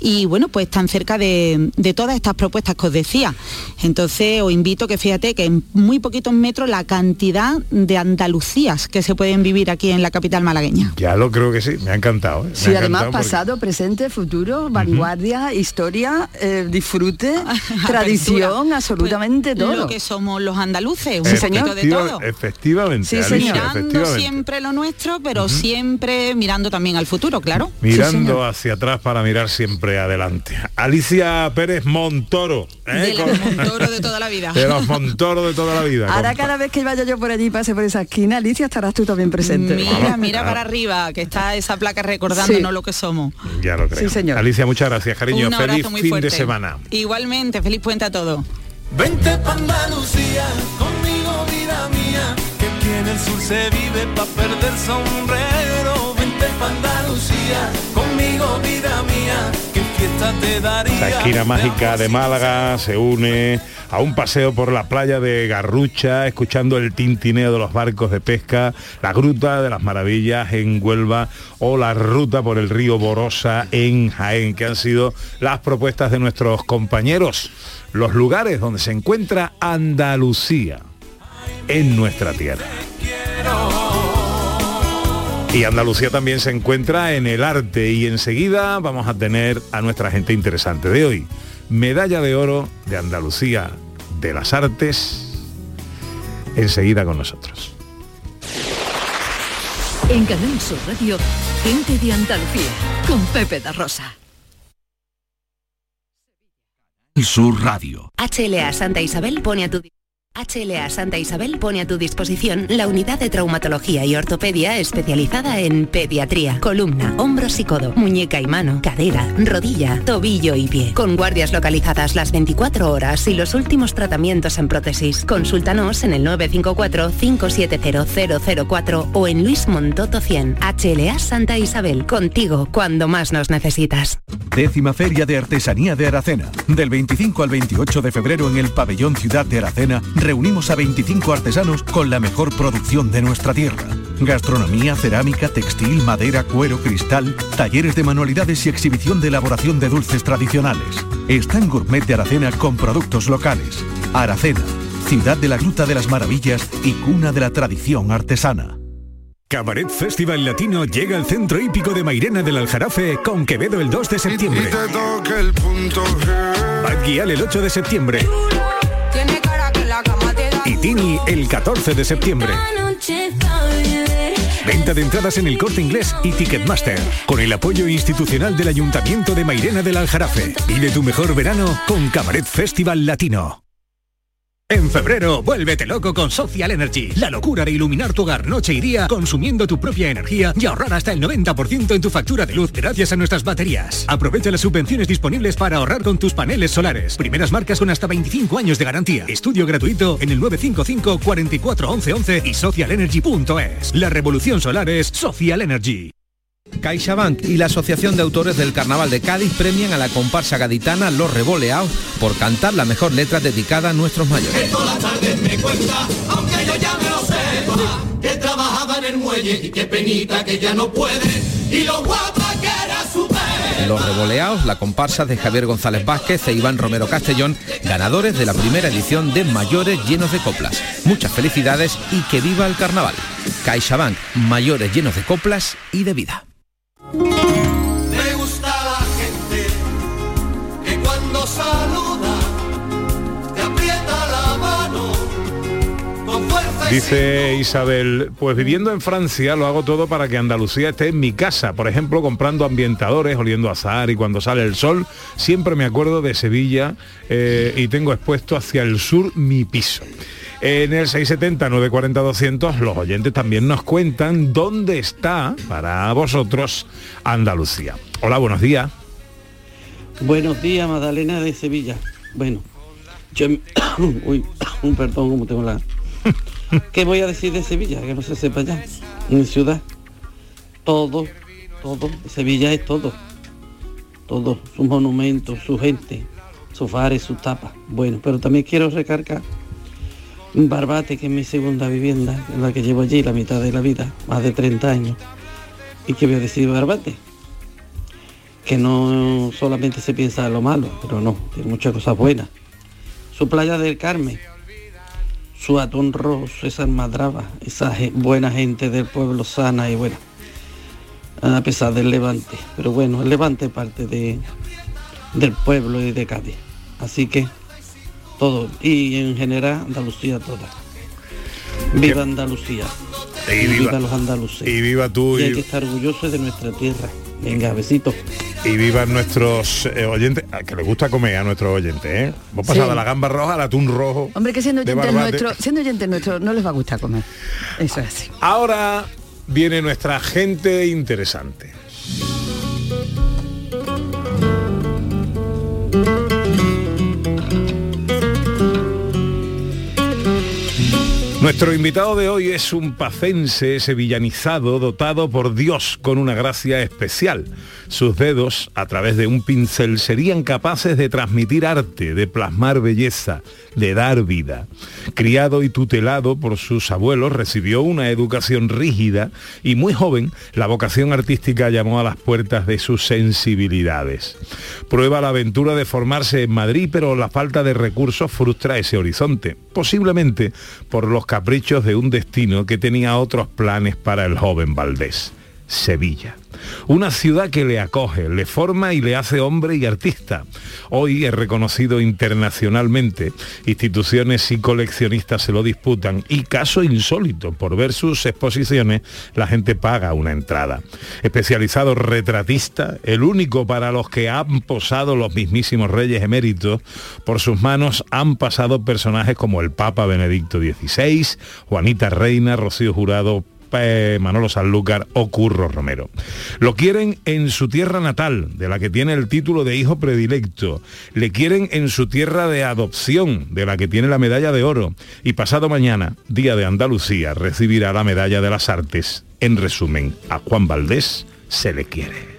y bueno, pues están cerca de, de todas estas propuestas que os decía. Entonces os invito que fíjate que en muy poquitos metros la cantidad de Andalucías que se pueden vivir aquí en la capital malagueña. Ya lo creo que sí, me ha encantado. ¿eh? Me Sí, ha además encantado porque- pasado, presente, futuro, vanguardia, historia, eh, disfrute, tradición, absolutamente todo. Lo que somos los andaluces, un Efectiva- de todo. Efectivamente, Alicia, Mirando efectivamente. siempre lo nuestro, pero siempre mirando también al futuro, claro. Mirando hacia atrás para mirar siempre adelante. Alicia Pérez Montoro. ¿eh? De Con- Montoro de toda la vida. de los Montoro de toda la vida. Ahora con- cada vez que vaya yo por allí y pase por esa esquina, Alicia, estarás tú también presente. Mira, mira para arriba, que está esa placa recordándonos Sí. lo que somos. Ya lo creo. Sí, señor. Alicia, muchas gracias, cariño. Un abrazo Feliz muy fin fuerte. de semana. Igualmente, feliz puente a todos. Vente pa' Andalucía, conmigo vida mía, que aquí en el sur se vive pa' perder sombrero. Vente pa' Andalucía, conmigo vida mía, Esta esquina mágica de Málaga se une a un paseo por la playa de Garrucha, escuchando el tintineo de los barcos de pesca, la Gruta de las Maravillas en Huelva o la ruta por el río Borosa en Jaén, que han sido las propuestas de nuestros compañeros, los lugares donde se encuentra Andalucía en nuestra tierra. Y Andalucía también se encuentra en el arte y enseguida vamos a tener a nuestra gente interesante de hoy. Medalla de oro de Andalucía de las Artes, enseguida con nosotros. En Canal Sur Radio, gente de Andalucía, con Pepe da Rosa. Sur Radio. HLA Santa Isabel pone a tu HLA Santa Isabel pone a tu disposición la unidad de traumatología y ortopedia especializada en pediatría, columna, hombros y codo, muñeca y mano, cadera, rodilla, tobillo y pie. Con guardias localizadas las 24 horas y los últimos tratamientos en prótesis. Consúltanos en el 954-570004 o en Luis Montoto 100. HLA Santa Isabel, contigo cuando más nos necesitas. Décima Feria de Artesanía de Aracena. Del 25 al 28 de febrero en el Pabellón Ciudad de Aracena reunimos a 25 artesanos con la mejor producción de nuestra tierra. Gastronomía, cerámica, textil, madera, cuero, cristal, talleres de manualidades y exhibición de elaboración de dulces tradicionales. Stand Gourmet de Aracena con productos locales. Aracena, ciudad de la Gruta de las Maravillas y cuna de la tradición artesana. Cabaret Festival Latino llega al centro hípico de Mairena del Aljarafe con Quevedo el 2 de septiembre. Bad Gyal el 8 de septiembre. Y Tini el 14 de septiembre. Venta de entradas en el corte inglés y Ticketmaster. Con el apoyo institucional del Ayuntamiento de Mairena del Aljarafe. De tu mejor verano con Cabaret Festival Latino. En febrero, vuélvete loco con Social Energy. La locura de iluminar tu hogar noche y día consumiendo tu propia energía y ahorrar hasta el 90% en tu factura de luz gracias a nuestras baterías. Aprovecha las subvenciones disponibles para ahorrar con tus paneles solares. Primeras marcas con hasta 25 años de garantía. Estudio gratuito en el 955 44 11 11 y socialenergy.es. La revolución solar es Social Energy. CaixaBank y la Asociación de Autores del Carnaval de Cádiz premian a la comparsa gaditana Los Revoleados por cantar la mejor letra dedicada a nuestros mayores. Los Revoleados, la comparsa de Javier González Vázquez e Iván Romero Castellón, ganadores de la primera edición de Mayores llenos de coplas. Muchas felicidades y que viva el carnaval. CaixaBank, mayores llenos de coplas y de vida. Me gusta la gente que cuando saluda te aprieta la mano con fuerza y Dice Isabel, pues viviendo en Francia lo hago todo para que Andalucía esté en mi casa. Por ejemplo, comprando ambientadores, oliendo a azahar y cuando sale el sol, siempre me acuerdo de Sevilla eh, y tengo expuesto hacia el sur mi piso. En el 670-940-200 los oyentes también nos cuentan dónde está para vosotros Andalucía. Hola, buenos días. Buenos días, Magdalena de Sevilla. Bueno, yo... Uy, un perdón, como tengo la... ¿Qué voy a decir de Sevilla? Que no se sepa ya. Mi ciudad. Todo, todo. Sevilla es todo. Todo. Sus monumentos, su gente, sus bares, sus tapas. Bueno, pero también quiero recargar Barbate, que es mi segunda vivienda, en la que llevo allí la mitad de la vida, más de 30 años. ¿Y qué voy a decir de Barbate? que no solamente se piensa en lo malo, pero no, tiene muchas cosas buenas. Su playa del Carmen, su atún rojo, esa almadraba, esa buena gente del pueblo sana y buena, a pesar del Levante. Pero bueno, el Levante parte de, del pueblo y de Cádiz. Así que todo, y en general Andalucía toda. Viva Andalucía. Y Y viva- viva los andaluces. y viva tú Y hay y- que estar orgullosos de nuestra tierra. Venga, besitos. Y vivan nuestros eh, oyentes, a que les gusta comer a nuestros oyentes, ¿eh? Hemos pasado Sí. de la gamba roja al atún rojo. Hombre, que siendo de oyente Barbate. nuestro, siendo oyente nuestro, no les va a gustar comer. Eso es así. Ahora viene nuestra gente interesante. Nuestro invitado de hoy es un pacense sevillanizado dotado por Dios con una gracia especial. Sus dedos, a través de un pincel, serían capaces de transmitir arte, de plasmar belleza, de dar vida. Criado y tutelado por sus abuelos, recibió una educación rígida y muy joven la vocación artística llamó a las puertas de sus sensibilidades. Prueba la aventura de formarse en Madrid, pero la falta de recursos frustra ese horizonte, posiblemente por los caprichos de un destino que tenía otros planes para el joven Valdés. Sevilla. Una ciudad que le acoge, le forma y le hace hombre y artista. Hoy es reconocido internacionalmente. Instituciones y coleccionistas se lo disputan y caso insólito, por ver sus exposiciones, la gente paga una entrada. Especializado retratista, el único para los que han posado los mismísimos reyes eméritos, por sus manos han pasado personajes como el Papa Benedicto XVI, Juanita Reina, Rocío Jurado, eh, Manolo Sanlúcar o Curro Romero. Lo quieren en su tierra natal, de la que tiene el título de hijo predilecto. Le quieren en su tierra de adopción, de la que tiene la medalla de oro. Y pasado mañana, Día de Andalucía, recibirá la medalla de las artes. En resumen, a Juan Valdés se le quiere.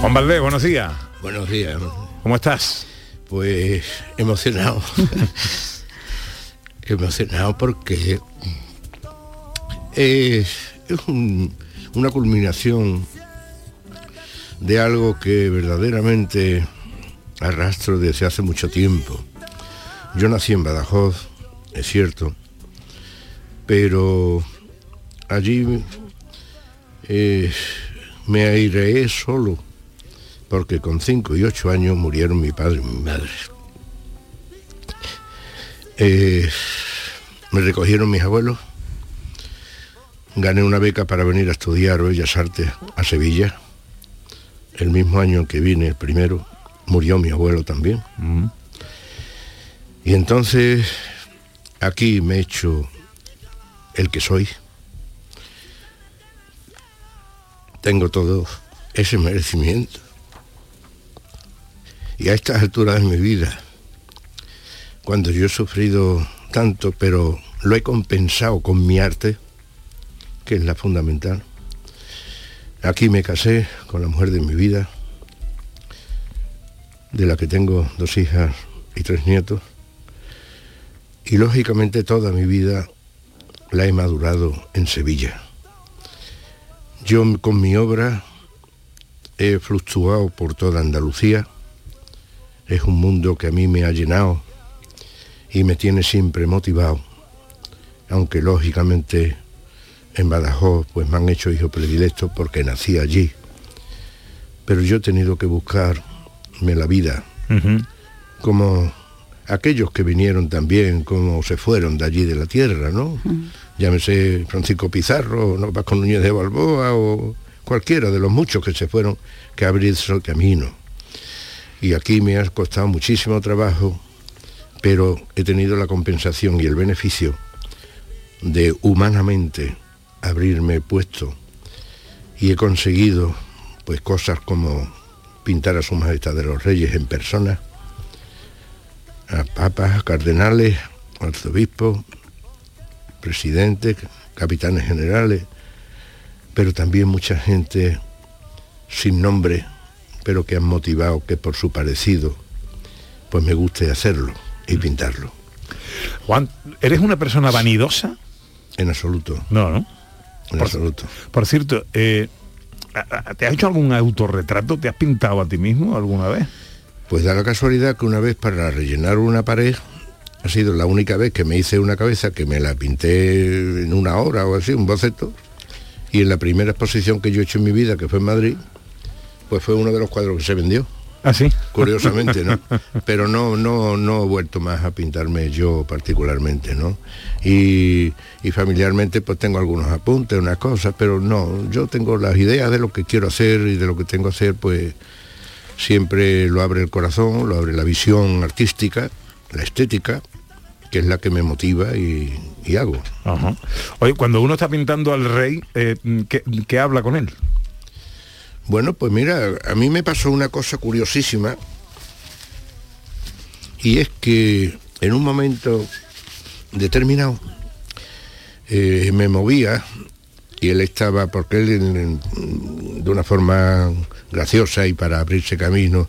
Juan Valdés, buenos días. Buenos días. ¿Cómo estás? Pues emocionado. emocionado porque es, es un- una culminación de algo que verdaderamente arrastro desde hace mucho tiempo. Yo nací en Badajoz, es cierto, pero allí eh, me aireé solo, porque con cinco y ocho años murieron mi padre y mi madre. Eh, me recogieron mis abuelos, gané una beca para venir a estudiar Bellas Artes a Sevilla. El mismo año en que vine, el primero, murió mi abuelo también. Y entonces aquí me he hecho el que soy. Tengo todo ese merecimiento. Y a estas alturas de mi vida, cuando yo he sufrido tanto, pero lo he compensado con mi arte, que es la fundamental. Aquí me casé con la mujer de mi vida, de la que tengo dos hijas y tres nietos. Y lógicamente toda mi vida la he madurado en Sevilla. Yo con mi obra he fluctuado por toda Andalucía. Es un mundo que a mí me ha llenado y me tiene siempre motivado. Aunque lógicamente en Badajoz pues me han hecho hijo predilecto porque nací allí. Pero yo he tenido que buscarme la vida como aquellos que vinieron también, como se fueron de allí de la tierra, ¿no? Llámese Francisco Pizarro, ¿no? Vasco Núñez de Balboa o cualquiera de los muchos que se fueron que abrirse el camino. Y aquí me ha costado muchísimo trabajo, pero he tenido la compensación y el beneficio de humanamente abrirme puesto. Y he conseguido pues cosas como pintar a su majestad de los reyes en persona, a papas, cardenales, arzobispos, presidentes, capitanes generales, pero también mucha gente sin nombre, pero que han motivado que por su parecido, pues me guste hacerlo y pintarlo. Juan, ¿eres una persona vanidosa? En absoluto. No, ¿no? En por, absoluto. Por cierto, eh, ¿te has hecho algún autorretrato? ¿Te has pintado a ti mismo alguna vez? Pues da la casualidad que una vez para rellenar una pared, ha sido la única vez que me hice una cabeza que me la pinté en una hora o así, un boceto, y en la primera exposición que yo he hecho en mi vida, que fue en Madrid, pues fue uno de los cuadros que se vendió. ¿Ah, sí? Curiosamente, ¿no? Pero no, no, no he vuelto más a pintarme yo particularmente, ¿no? Y, y familiarmente pues tengo algunos apuntes, unas cosas, pero no, yo tengo las ideas de lo que quiero hacer y de lo que tengo que hacer, pues siempre lo abre el corazón, lo abre la visión artística, la estética, que es la que me motiva y, y hago. Ajá. Oye, cuando uno está pintando al rey, eh, ¿qué, qué habla con él? Bueno, pues mira, a mí me pasó una cosa curiosísima y es que en un momento determinado eh, me movía y él estaba, porque él en- en- de una forma graciosa y para abrirse camino,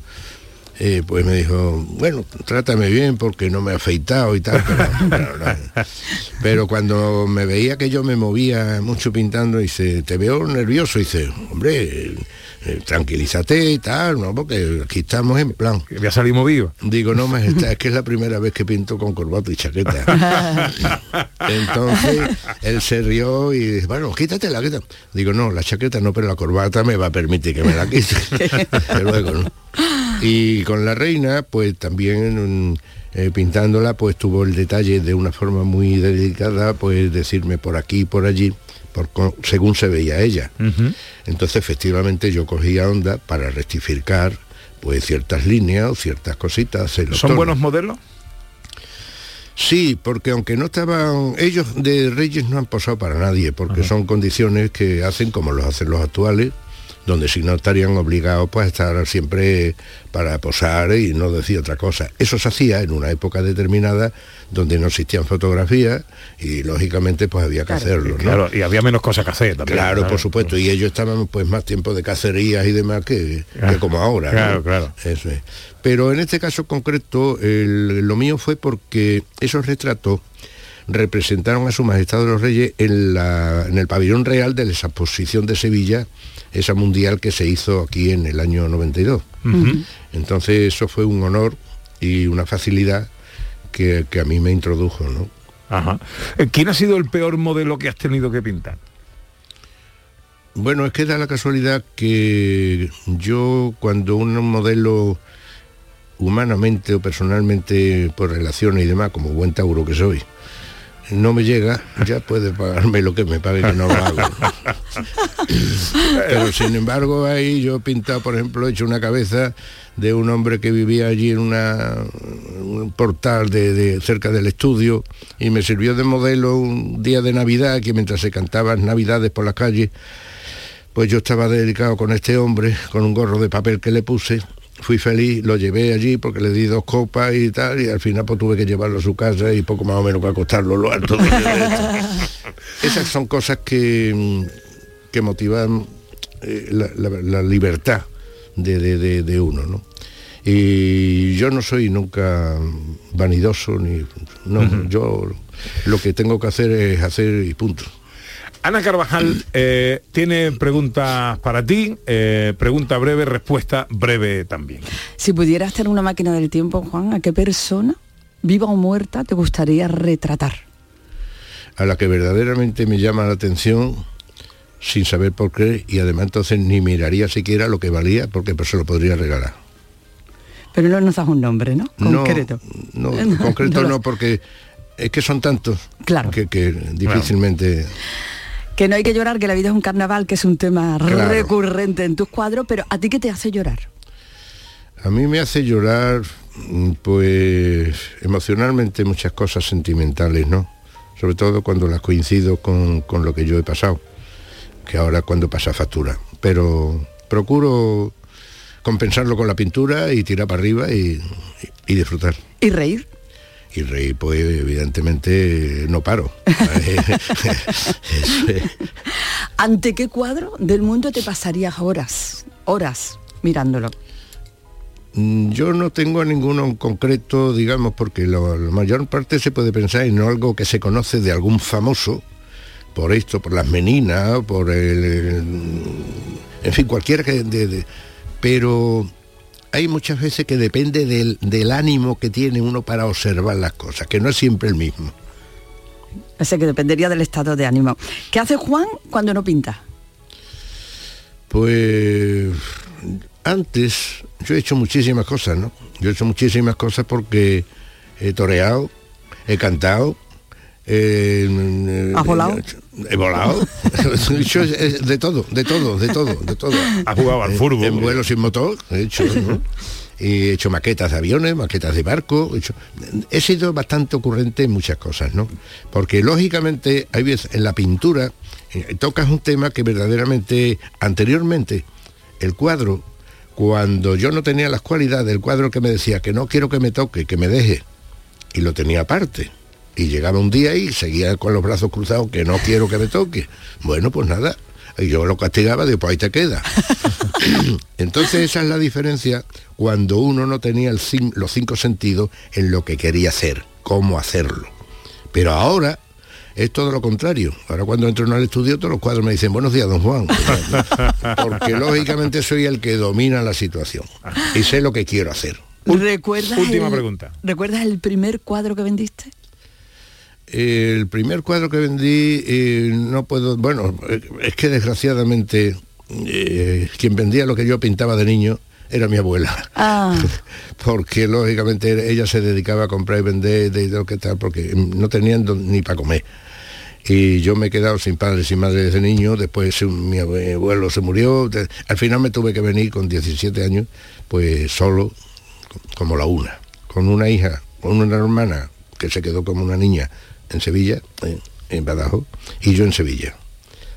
eh, pues me dijo, bueno, trátame bien porque no me he afeitado y tal, pero, pero no. Pero cuando me veía que yo me movía mucho pintando, dice, te veo nervioso, dice, hombre, eh, tranquilízate y tal, ¿no? Porque aquí estamos en plan. Ya salimos vivos. Digo, no, majestad, es que es la primera vez que pinto con corbata y chaqueta. Entonces él se rió y dice, bueno, quítatela, quítatela. Digo, no, la chaqueta no, pero la corbata me va a permitir que me la quite. Luego, ¿no? Y con la reina, pues también mm, eh, pintándola, pues tuvo el detalle de una forma muy delicada, pues decirme por aquí y por allí, por, según se veía ella. Entonces, efectivamente, yo cogía onda para rectificar pues ciertas líneas o ciertas cositas. ¿Son tonos. buenos modelos? Sí, porque aunque no estaban, ellos de Reyes no han posado para nadie, porque son condiciones que hacen como los hacen los actuales, donde si no estarían obligados pues a estar siempre para posar y no decir otra cosa. Eso se hacía en una época determinada donde no existían fotografías y lógicamente pues había que hacerlo. ¿no? Claro, y había menos cosas que hacer también. Claro, por supuesto, y ellos estaban pues más tiempo de cacerías y demás que, que como ahora. ¿no? Claro, claro. Eso es. Pero en este caso concreto, el- lo mío fue porque esos retratos representaron a su majestad de los reyes en, la- en el pabellón real de la exposición de Sevilla, esa mundial que se hizo aquí en el año 92. Ujú. Entonces eso fue un honor y una facilidad que, que a mí me introdujo, ¿no? Ajá. Eh, ¿Quién ha sido el peor modelo que has tenido que pintar? Bueno, es que da la casualidad que yo cuando un modelo humanamente o personalmente por relaciones y demás, como buen tauro que soy, no me llega, ya puede pagarme lo que me pague que no lo hago. Pero sin embargo ahí yo he pintado, por ejemplo, he hecho una cabeza de un hombre que vivía allí en una, un portal de, de- cerca del estudio y me sirvió de modelo un día de Navidad que mientras se cantaban Navidades por las calles, pues yo estaba dedicado con este hombre, con un gorro de papel que le puse. Fui feliz, lo llevé allí porque le di dos copas y tal, y al final pues tuve que llevarlo a su casa y poco más o menos que acostarlo lo alto. Esas son cosas que, mm, que motivan eh, la, la- la libertad de, de- de- de uno, ¿no? Y yo no soy nunca vanidoso ni no, yo lo que tengo que hacer es hacer y punto. Ana Carvajal eh, tiene preguntas para ti, eh, pregunta breve, respuesta breve también. Si pudieras tener una máquina del tiempo, Juan, ¿a qué persona, viva o muerta, te gustaría retratar? a la que verdaderamente me llama la atención sin saber por qué y además entonces ni miraría siquiera lo que valía porque pues se lo podría regalar. Pero no nos das un nombre, ¿no? No, Concreto. No, No, concreto no no, porque es que son tantos Claro. que, que difícilmente... Que no hay que llorar, que la vida es un carnaval, que es un tema Claro. recurrente en tus cuadros, pero ¿a ti qué te hace llorar? A mí me hace llorar, mm, pues, emocionalmente muchas cosas sentimentales, ¿no? Sobre todo cuando las coincido con, con lo que yo he pasado, que ahora cuando pasa factura. Pero procuro compensarlo con la pintura y tirar para arriba y, y disfrutar. ¿Y reír? Y reír, pues, evidentemente no paro. ¿Ante qué cuadro del mundo te pasarías horas, horas mirándolo? Mm, Yo no tengo ninguno en concreto, digamos, porque la mayor parte se puede pensar en algo que se conoce de algún famoso, por esto, por las meninas, por el, el- en fin, cualquiera que... de- de- pero hay muchas veces que depende del, del ánimo que tiene uno para observar las cosas, que no es siempre el mismo. Ese que dependería del estado de ánimo. ¿Qué hace Juan cuando no pinta? Pues antes yo he hecho muchísimas cosas, ¿no? Yo he hecho muchísimas cosas porque he toreado, he cantado, eh, ¿Has volado? He volado. He hecho es- es de todo, de todo, de todo, de todo. Ha jugado al Eh, fútbol. En vuelo sin motor, he hecho, ¿no? Y he hecho maquetas de aviones, maquetas de barco, he, hecho- he sido bastante ocurrente en muchas cosas, ¿no? Porque lógicamente hay veces en la pintura eh, tocas un tema que verdaderamente anteriormente el cuadro cuando yo no tenía las cualidades del cuadro que me decía que no quiero que me toque, que me deje y lo tenía aparte. Y llegaba un día y seguía con los brazos cruzados que no quiero que me toque. Bueno, pues nada. Y yo lo castigaba, digo, pues ahí te queda. Entonces esa es la diferencia cuando uno no tenía el cin- los cinco sentidos en lo que quería hacer, cómo hacerlo. Pero ahora es todo lo contrario. Ahora cuando entro en el estudio todos los cuadros me dicen, buenos días, don Juan. Porque lógicamente soy el que domina la situación y sé lo que quiero hacer. ¿Recuerdas última el- pregunta. ¿Recuerdas el primer cuadro que vendiste? El primer cuadro que vendí, eh, no puedo, bueno, es que desgraciadamente eh, quien vendía lo que yo pintaba de niño era mi abuela, Ah, porque lógicamente ella se dedicaba a comprar y vender de lo que tal, porque no tenían ni para comer. Y yo me he quedado sin padre, sin madre desde niño, después mi abue- abuelo se murió, al final me tuve que venir con 17 años, pues solo, co- como la una, con una hija, con una hermana que se quedó como una niña en Sevilla, eh, en Badajoz, y yo en Sevilla.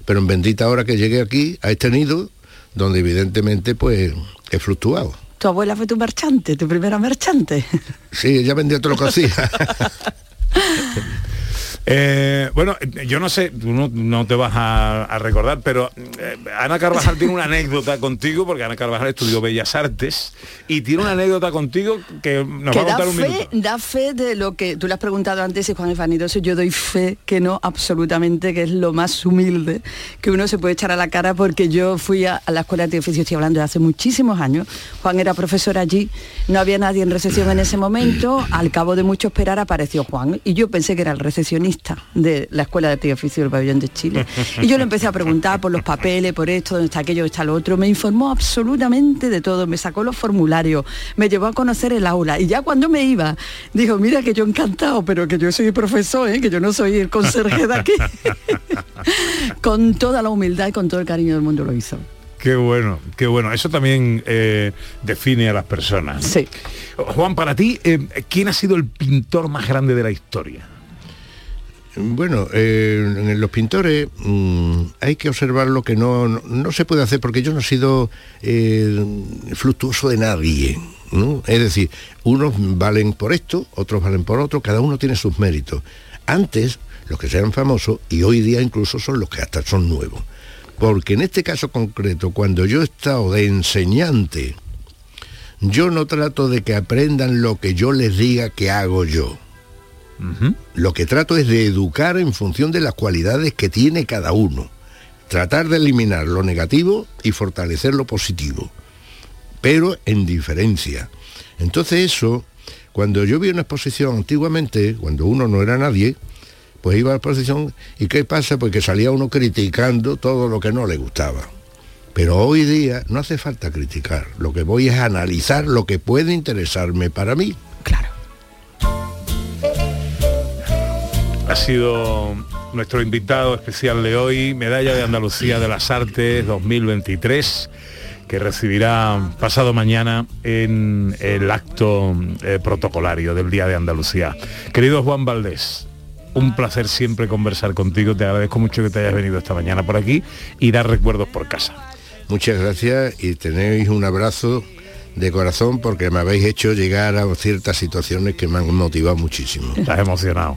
Pero en bendita hora que llegué aquí, a este nido, donde evidentemente pues he fluctuado. tu abuela fue tu marchante, tu primera marchante. Sí, ella vendía todo lo que hacía. Eh, bueno, yo no sé, tú no, no te vas a, a recordar, pero eh, Ana Carvajal tiene una anécdota contigo, porque Ana Carvajal estudió Bellas Artes, y tiene una anécdota contigo que nos que va a da contar un fe, minuto. da fe de lo que tú le has preguntado antes si Juan es vanidoso, yo doy fe que no, absolutamente, que es lo más humilde que uno se puede echar a la cara porque yo fui a, a la escuela de oficio, estoy hablando de hace muchísimos años, Juan era profesor allí, no había nadie en recepción en ese momento, al cabo de mucho esperar apareció Juan y yo pensé que era el recepcionista de la escuela de tío oficio del pabellón de Chile y yo le empecé a preguntar por los papeles, por esto, dónde está aquello, dónde está lo otro, me informó absolutamente de todo, me sacó los formularios, me llevó a conocer el aula y ya cuando me iba, dijo, mira que yo encantado, pero que yo soy profesor, ¿eh? que yo no soy el conserje de aquí. con toda la humildad y con todo el cariño del mundo lo hizo. Qué bueno, qué bueno. Eso también eh, define a las personas. Sí. Juan, para ti, eh, ¿quién ha sido el pintor más grande de la historia? Bueno, eh, en los pintores mm, hay que observar lo que no, no, se puede hacer porque yo no he sido eh, fluctuoso de nadie. Es decir, unos valen por esto, otros valen por otro, cada uno tiene sus méritos. Antes, los que sean famosos, y hoy día incluso son los que hasta son nuevos. Porque en este caso concreto, cuando yo he estado de enseñante, yo no trato de que aprendan lo que yo les diga que hago yo. Lo que trato es de educar en función de las cualidades que tiene cada uno. Tratar de eliminar lo negativo y fortalecer lo positivo. Pero en diferencia. Entonces eso, cuando yo vi una exposición antiguamente, cuando uno no era nadie, pues iba a la exposición y ¿qué pasa? Pues que salía uno criticando todo lo que no le gustaba. Pero hoy día no hace falta criticar. Lo que voy es analizar lo que puede interesarme para mí. Ha sido nuestro invitado especial de hoy, Medalla de Andalucía de las Artes 2023, que recibirá pasado mañana en el acto eh, protocolario del Día de Andalucía. Querido Juan Valdés, un placer siempre conversar contigo, te agradezco mucho que te hayas venido esta mañana por aquí y dar recuerdos por casa. Muchas gracias y tenéis un abrazo de corazón porque me habéis hecho llegar a ciertas situaciones que me han motivado muchísimo. Estás emocionado.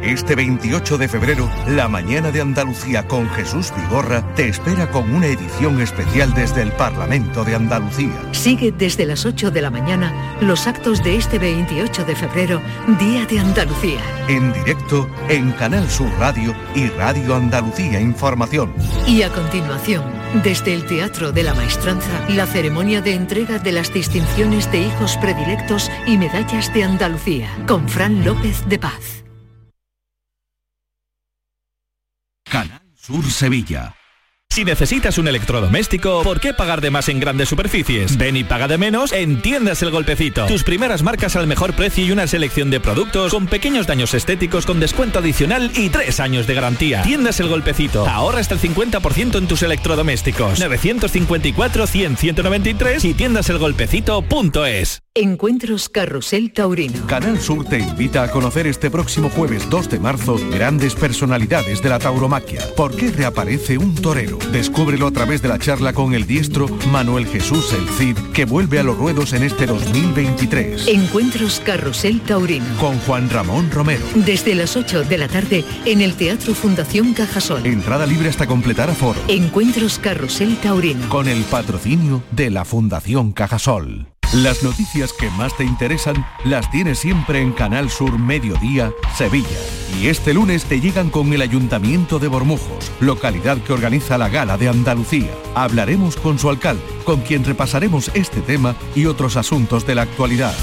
Este 28 de febrero, la mañana de Andalucía con Jesús Vigorra te espera con una edición especial desde el Parlamento de Andalucía. Sigue desde las 8 de la mañana los actos de este 28 de febrero, Día de Andalucía. En directo en Canal Sur Radio y Radio Andalucía Información. Y a continuación, desde el Teatro de la Maestranza, la ceremonia de entrega de las distinciones de hijos predilectos y medallas de Andalucía, con Fran López de Paz. Canal Sur Sevilla. Si necesitas un electrodoméstico, ¿por qué pagar de más en grandes superficies? Ven y paga de menos en Tiendas El Golpecito. Tus primeras marcas al mejor precio y una selección de productos con pequeños daños estéticos con descuento adicional y tres años de garantía. Tiendas El Golpecito. Ahorra hasta el 50% en tus electrodomésticos. 954-100-193 y tiendaselgolpecito.es. Encuentros Carrusel Taurino. Canal Sur te invita a conocer este próximo jueves 2 de marzo grandes personalidades de la tauromaquia. ¿Por qué reaparece un torero? Descúbrelo a través de la charla con el diestro Manuel Jesús El Cid, que vuelve a los ruedos en este 2023. Encuentros Carrusel Taurino. Con Juan Ramón Romero. Desde las 8 de la tarde en el Teatro Fundación Cajasol. Entrada libre hasta completar aforo. Encuentros Carrusel Taurino. Con el patrocinio de la Fundación Cajasol. Las noticias que más te interesan las tienes siempre en Canal Sur Mediodía, Sevilla. Y este lunes te llegan con el Ayuntamiento de Bormujos, localidad que organiza la Gala de Andalucía. Hablaremos con su alcalde, con quien repasaremos este tema y otros asuntos de la actualidad.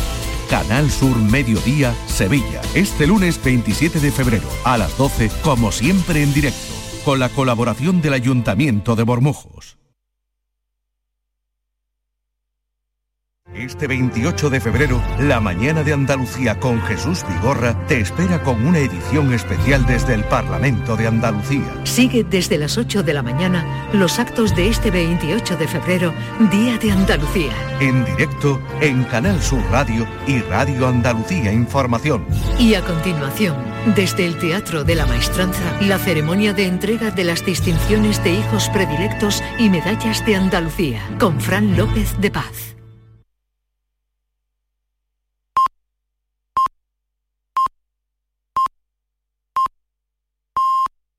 Canal Sur Mediodía, Sevilla. Este lunes 27 de febrero, a las 12, como siempre en directo, con la colaboración del Ayuntamiento de Bormujos. Este 28 de febrero, la mañana de Andalucía con Jesús Vigorra te espera con una edición especial desde el Parlamento de Andalucía. Sigue desde las 8 de la mañana los actos de este 28 de febrero, Día de Andalucía. En directo en Canal Sur Radio y Radio Andalucía Información. Y a continuación, desde el Teatro de la Maestranza, la ceremonia de entrega de las distinciones de hijos predilectos y medallas de Andalucía, con Fran López de Paz.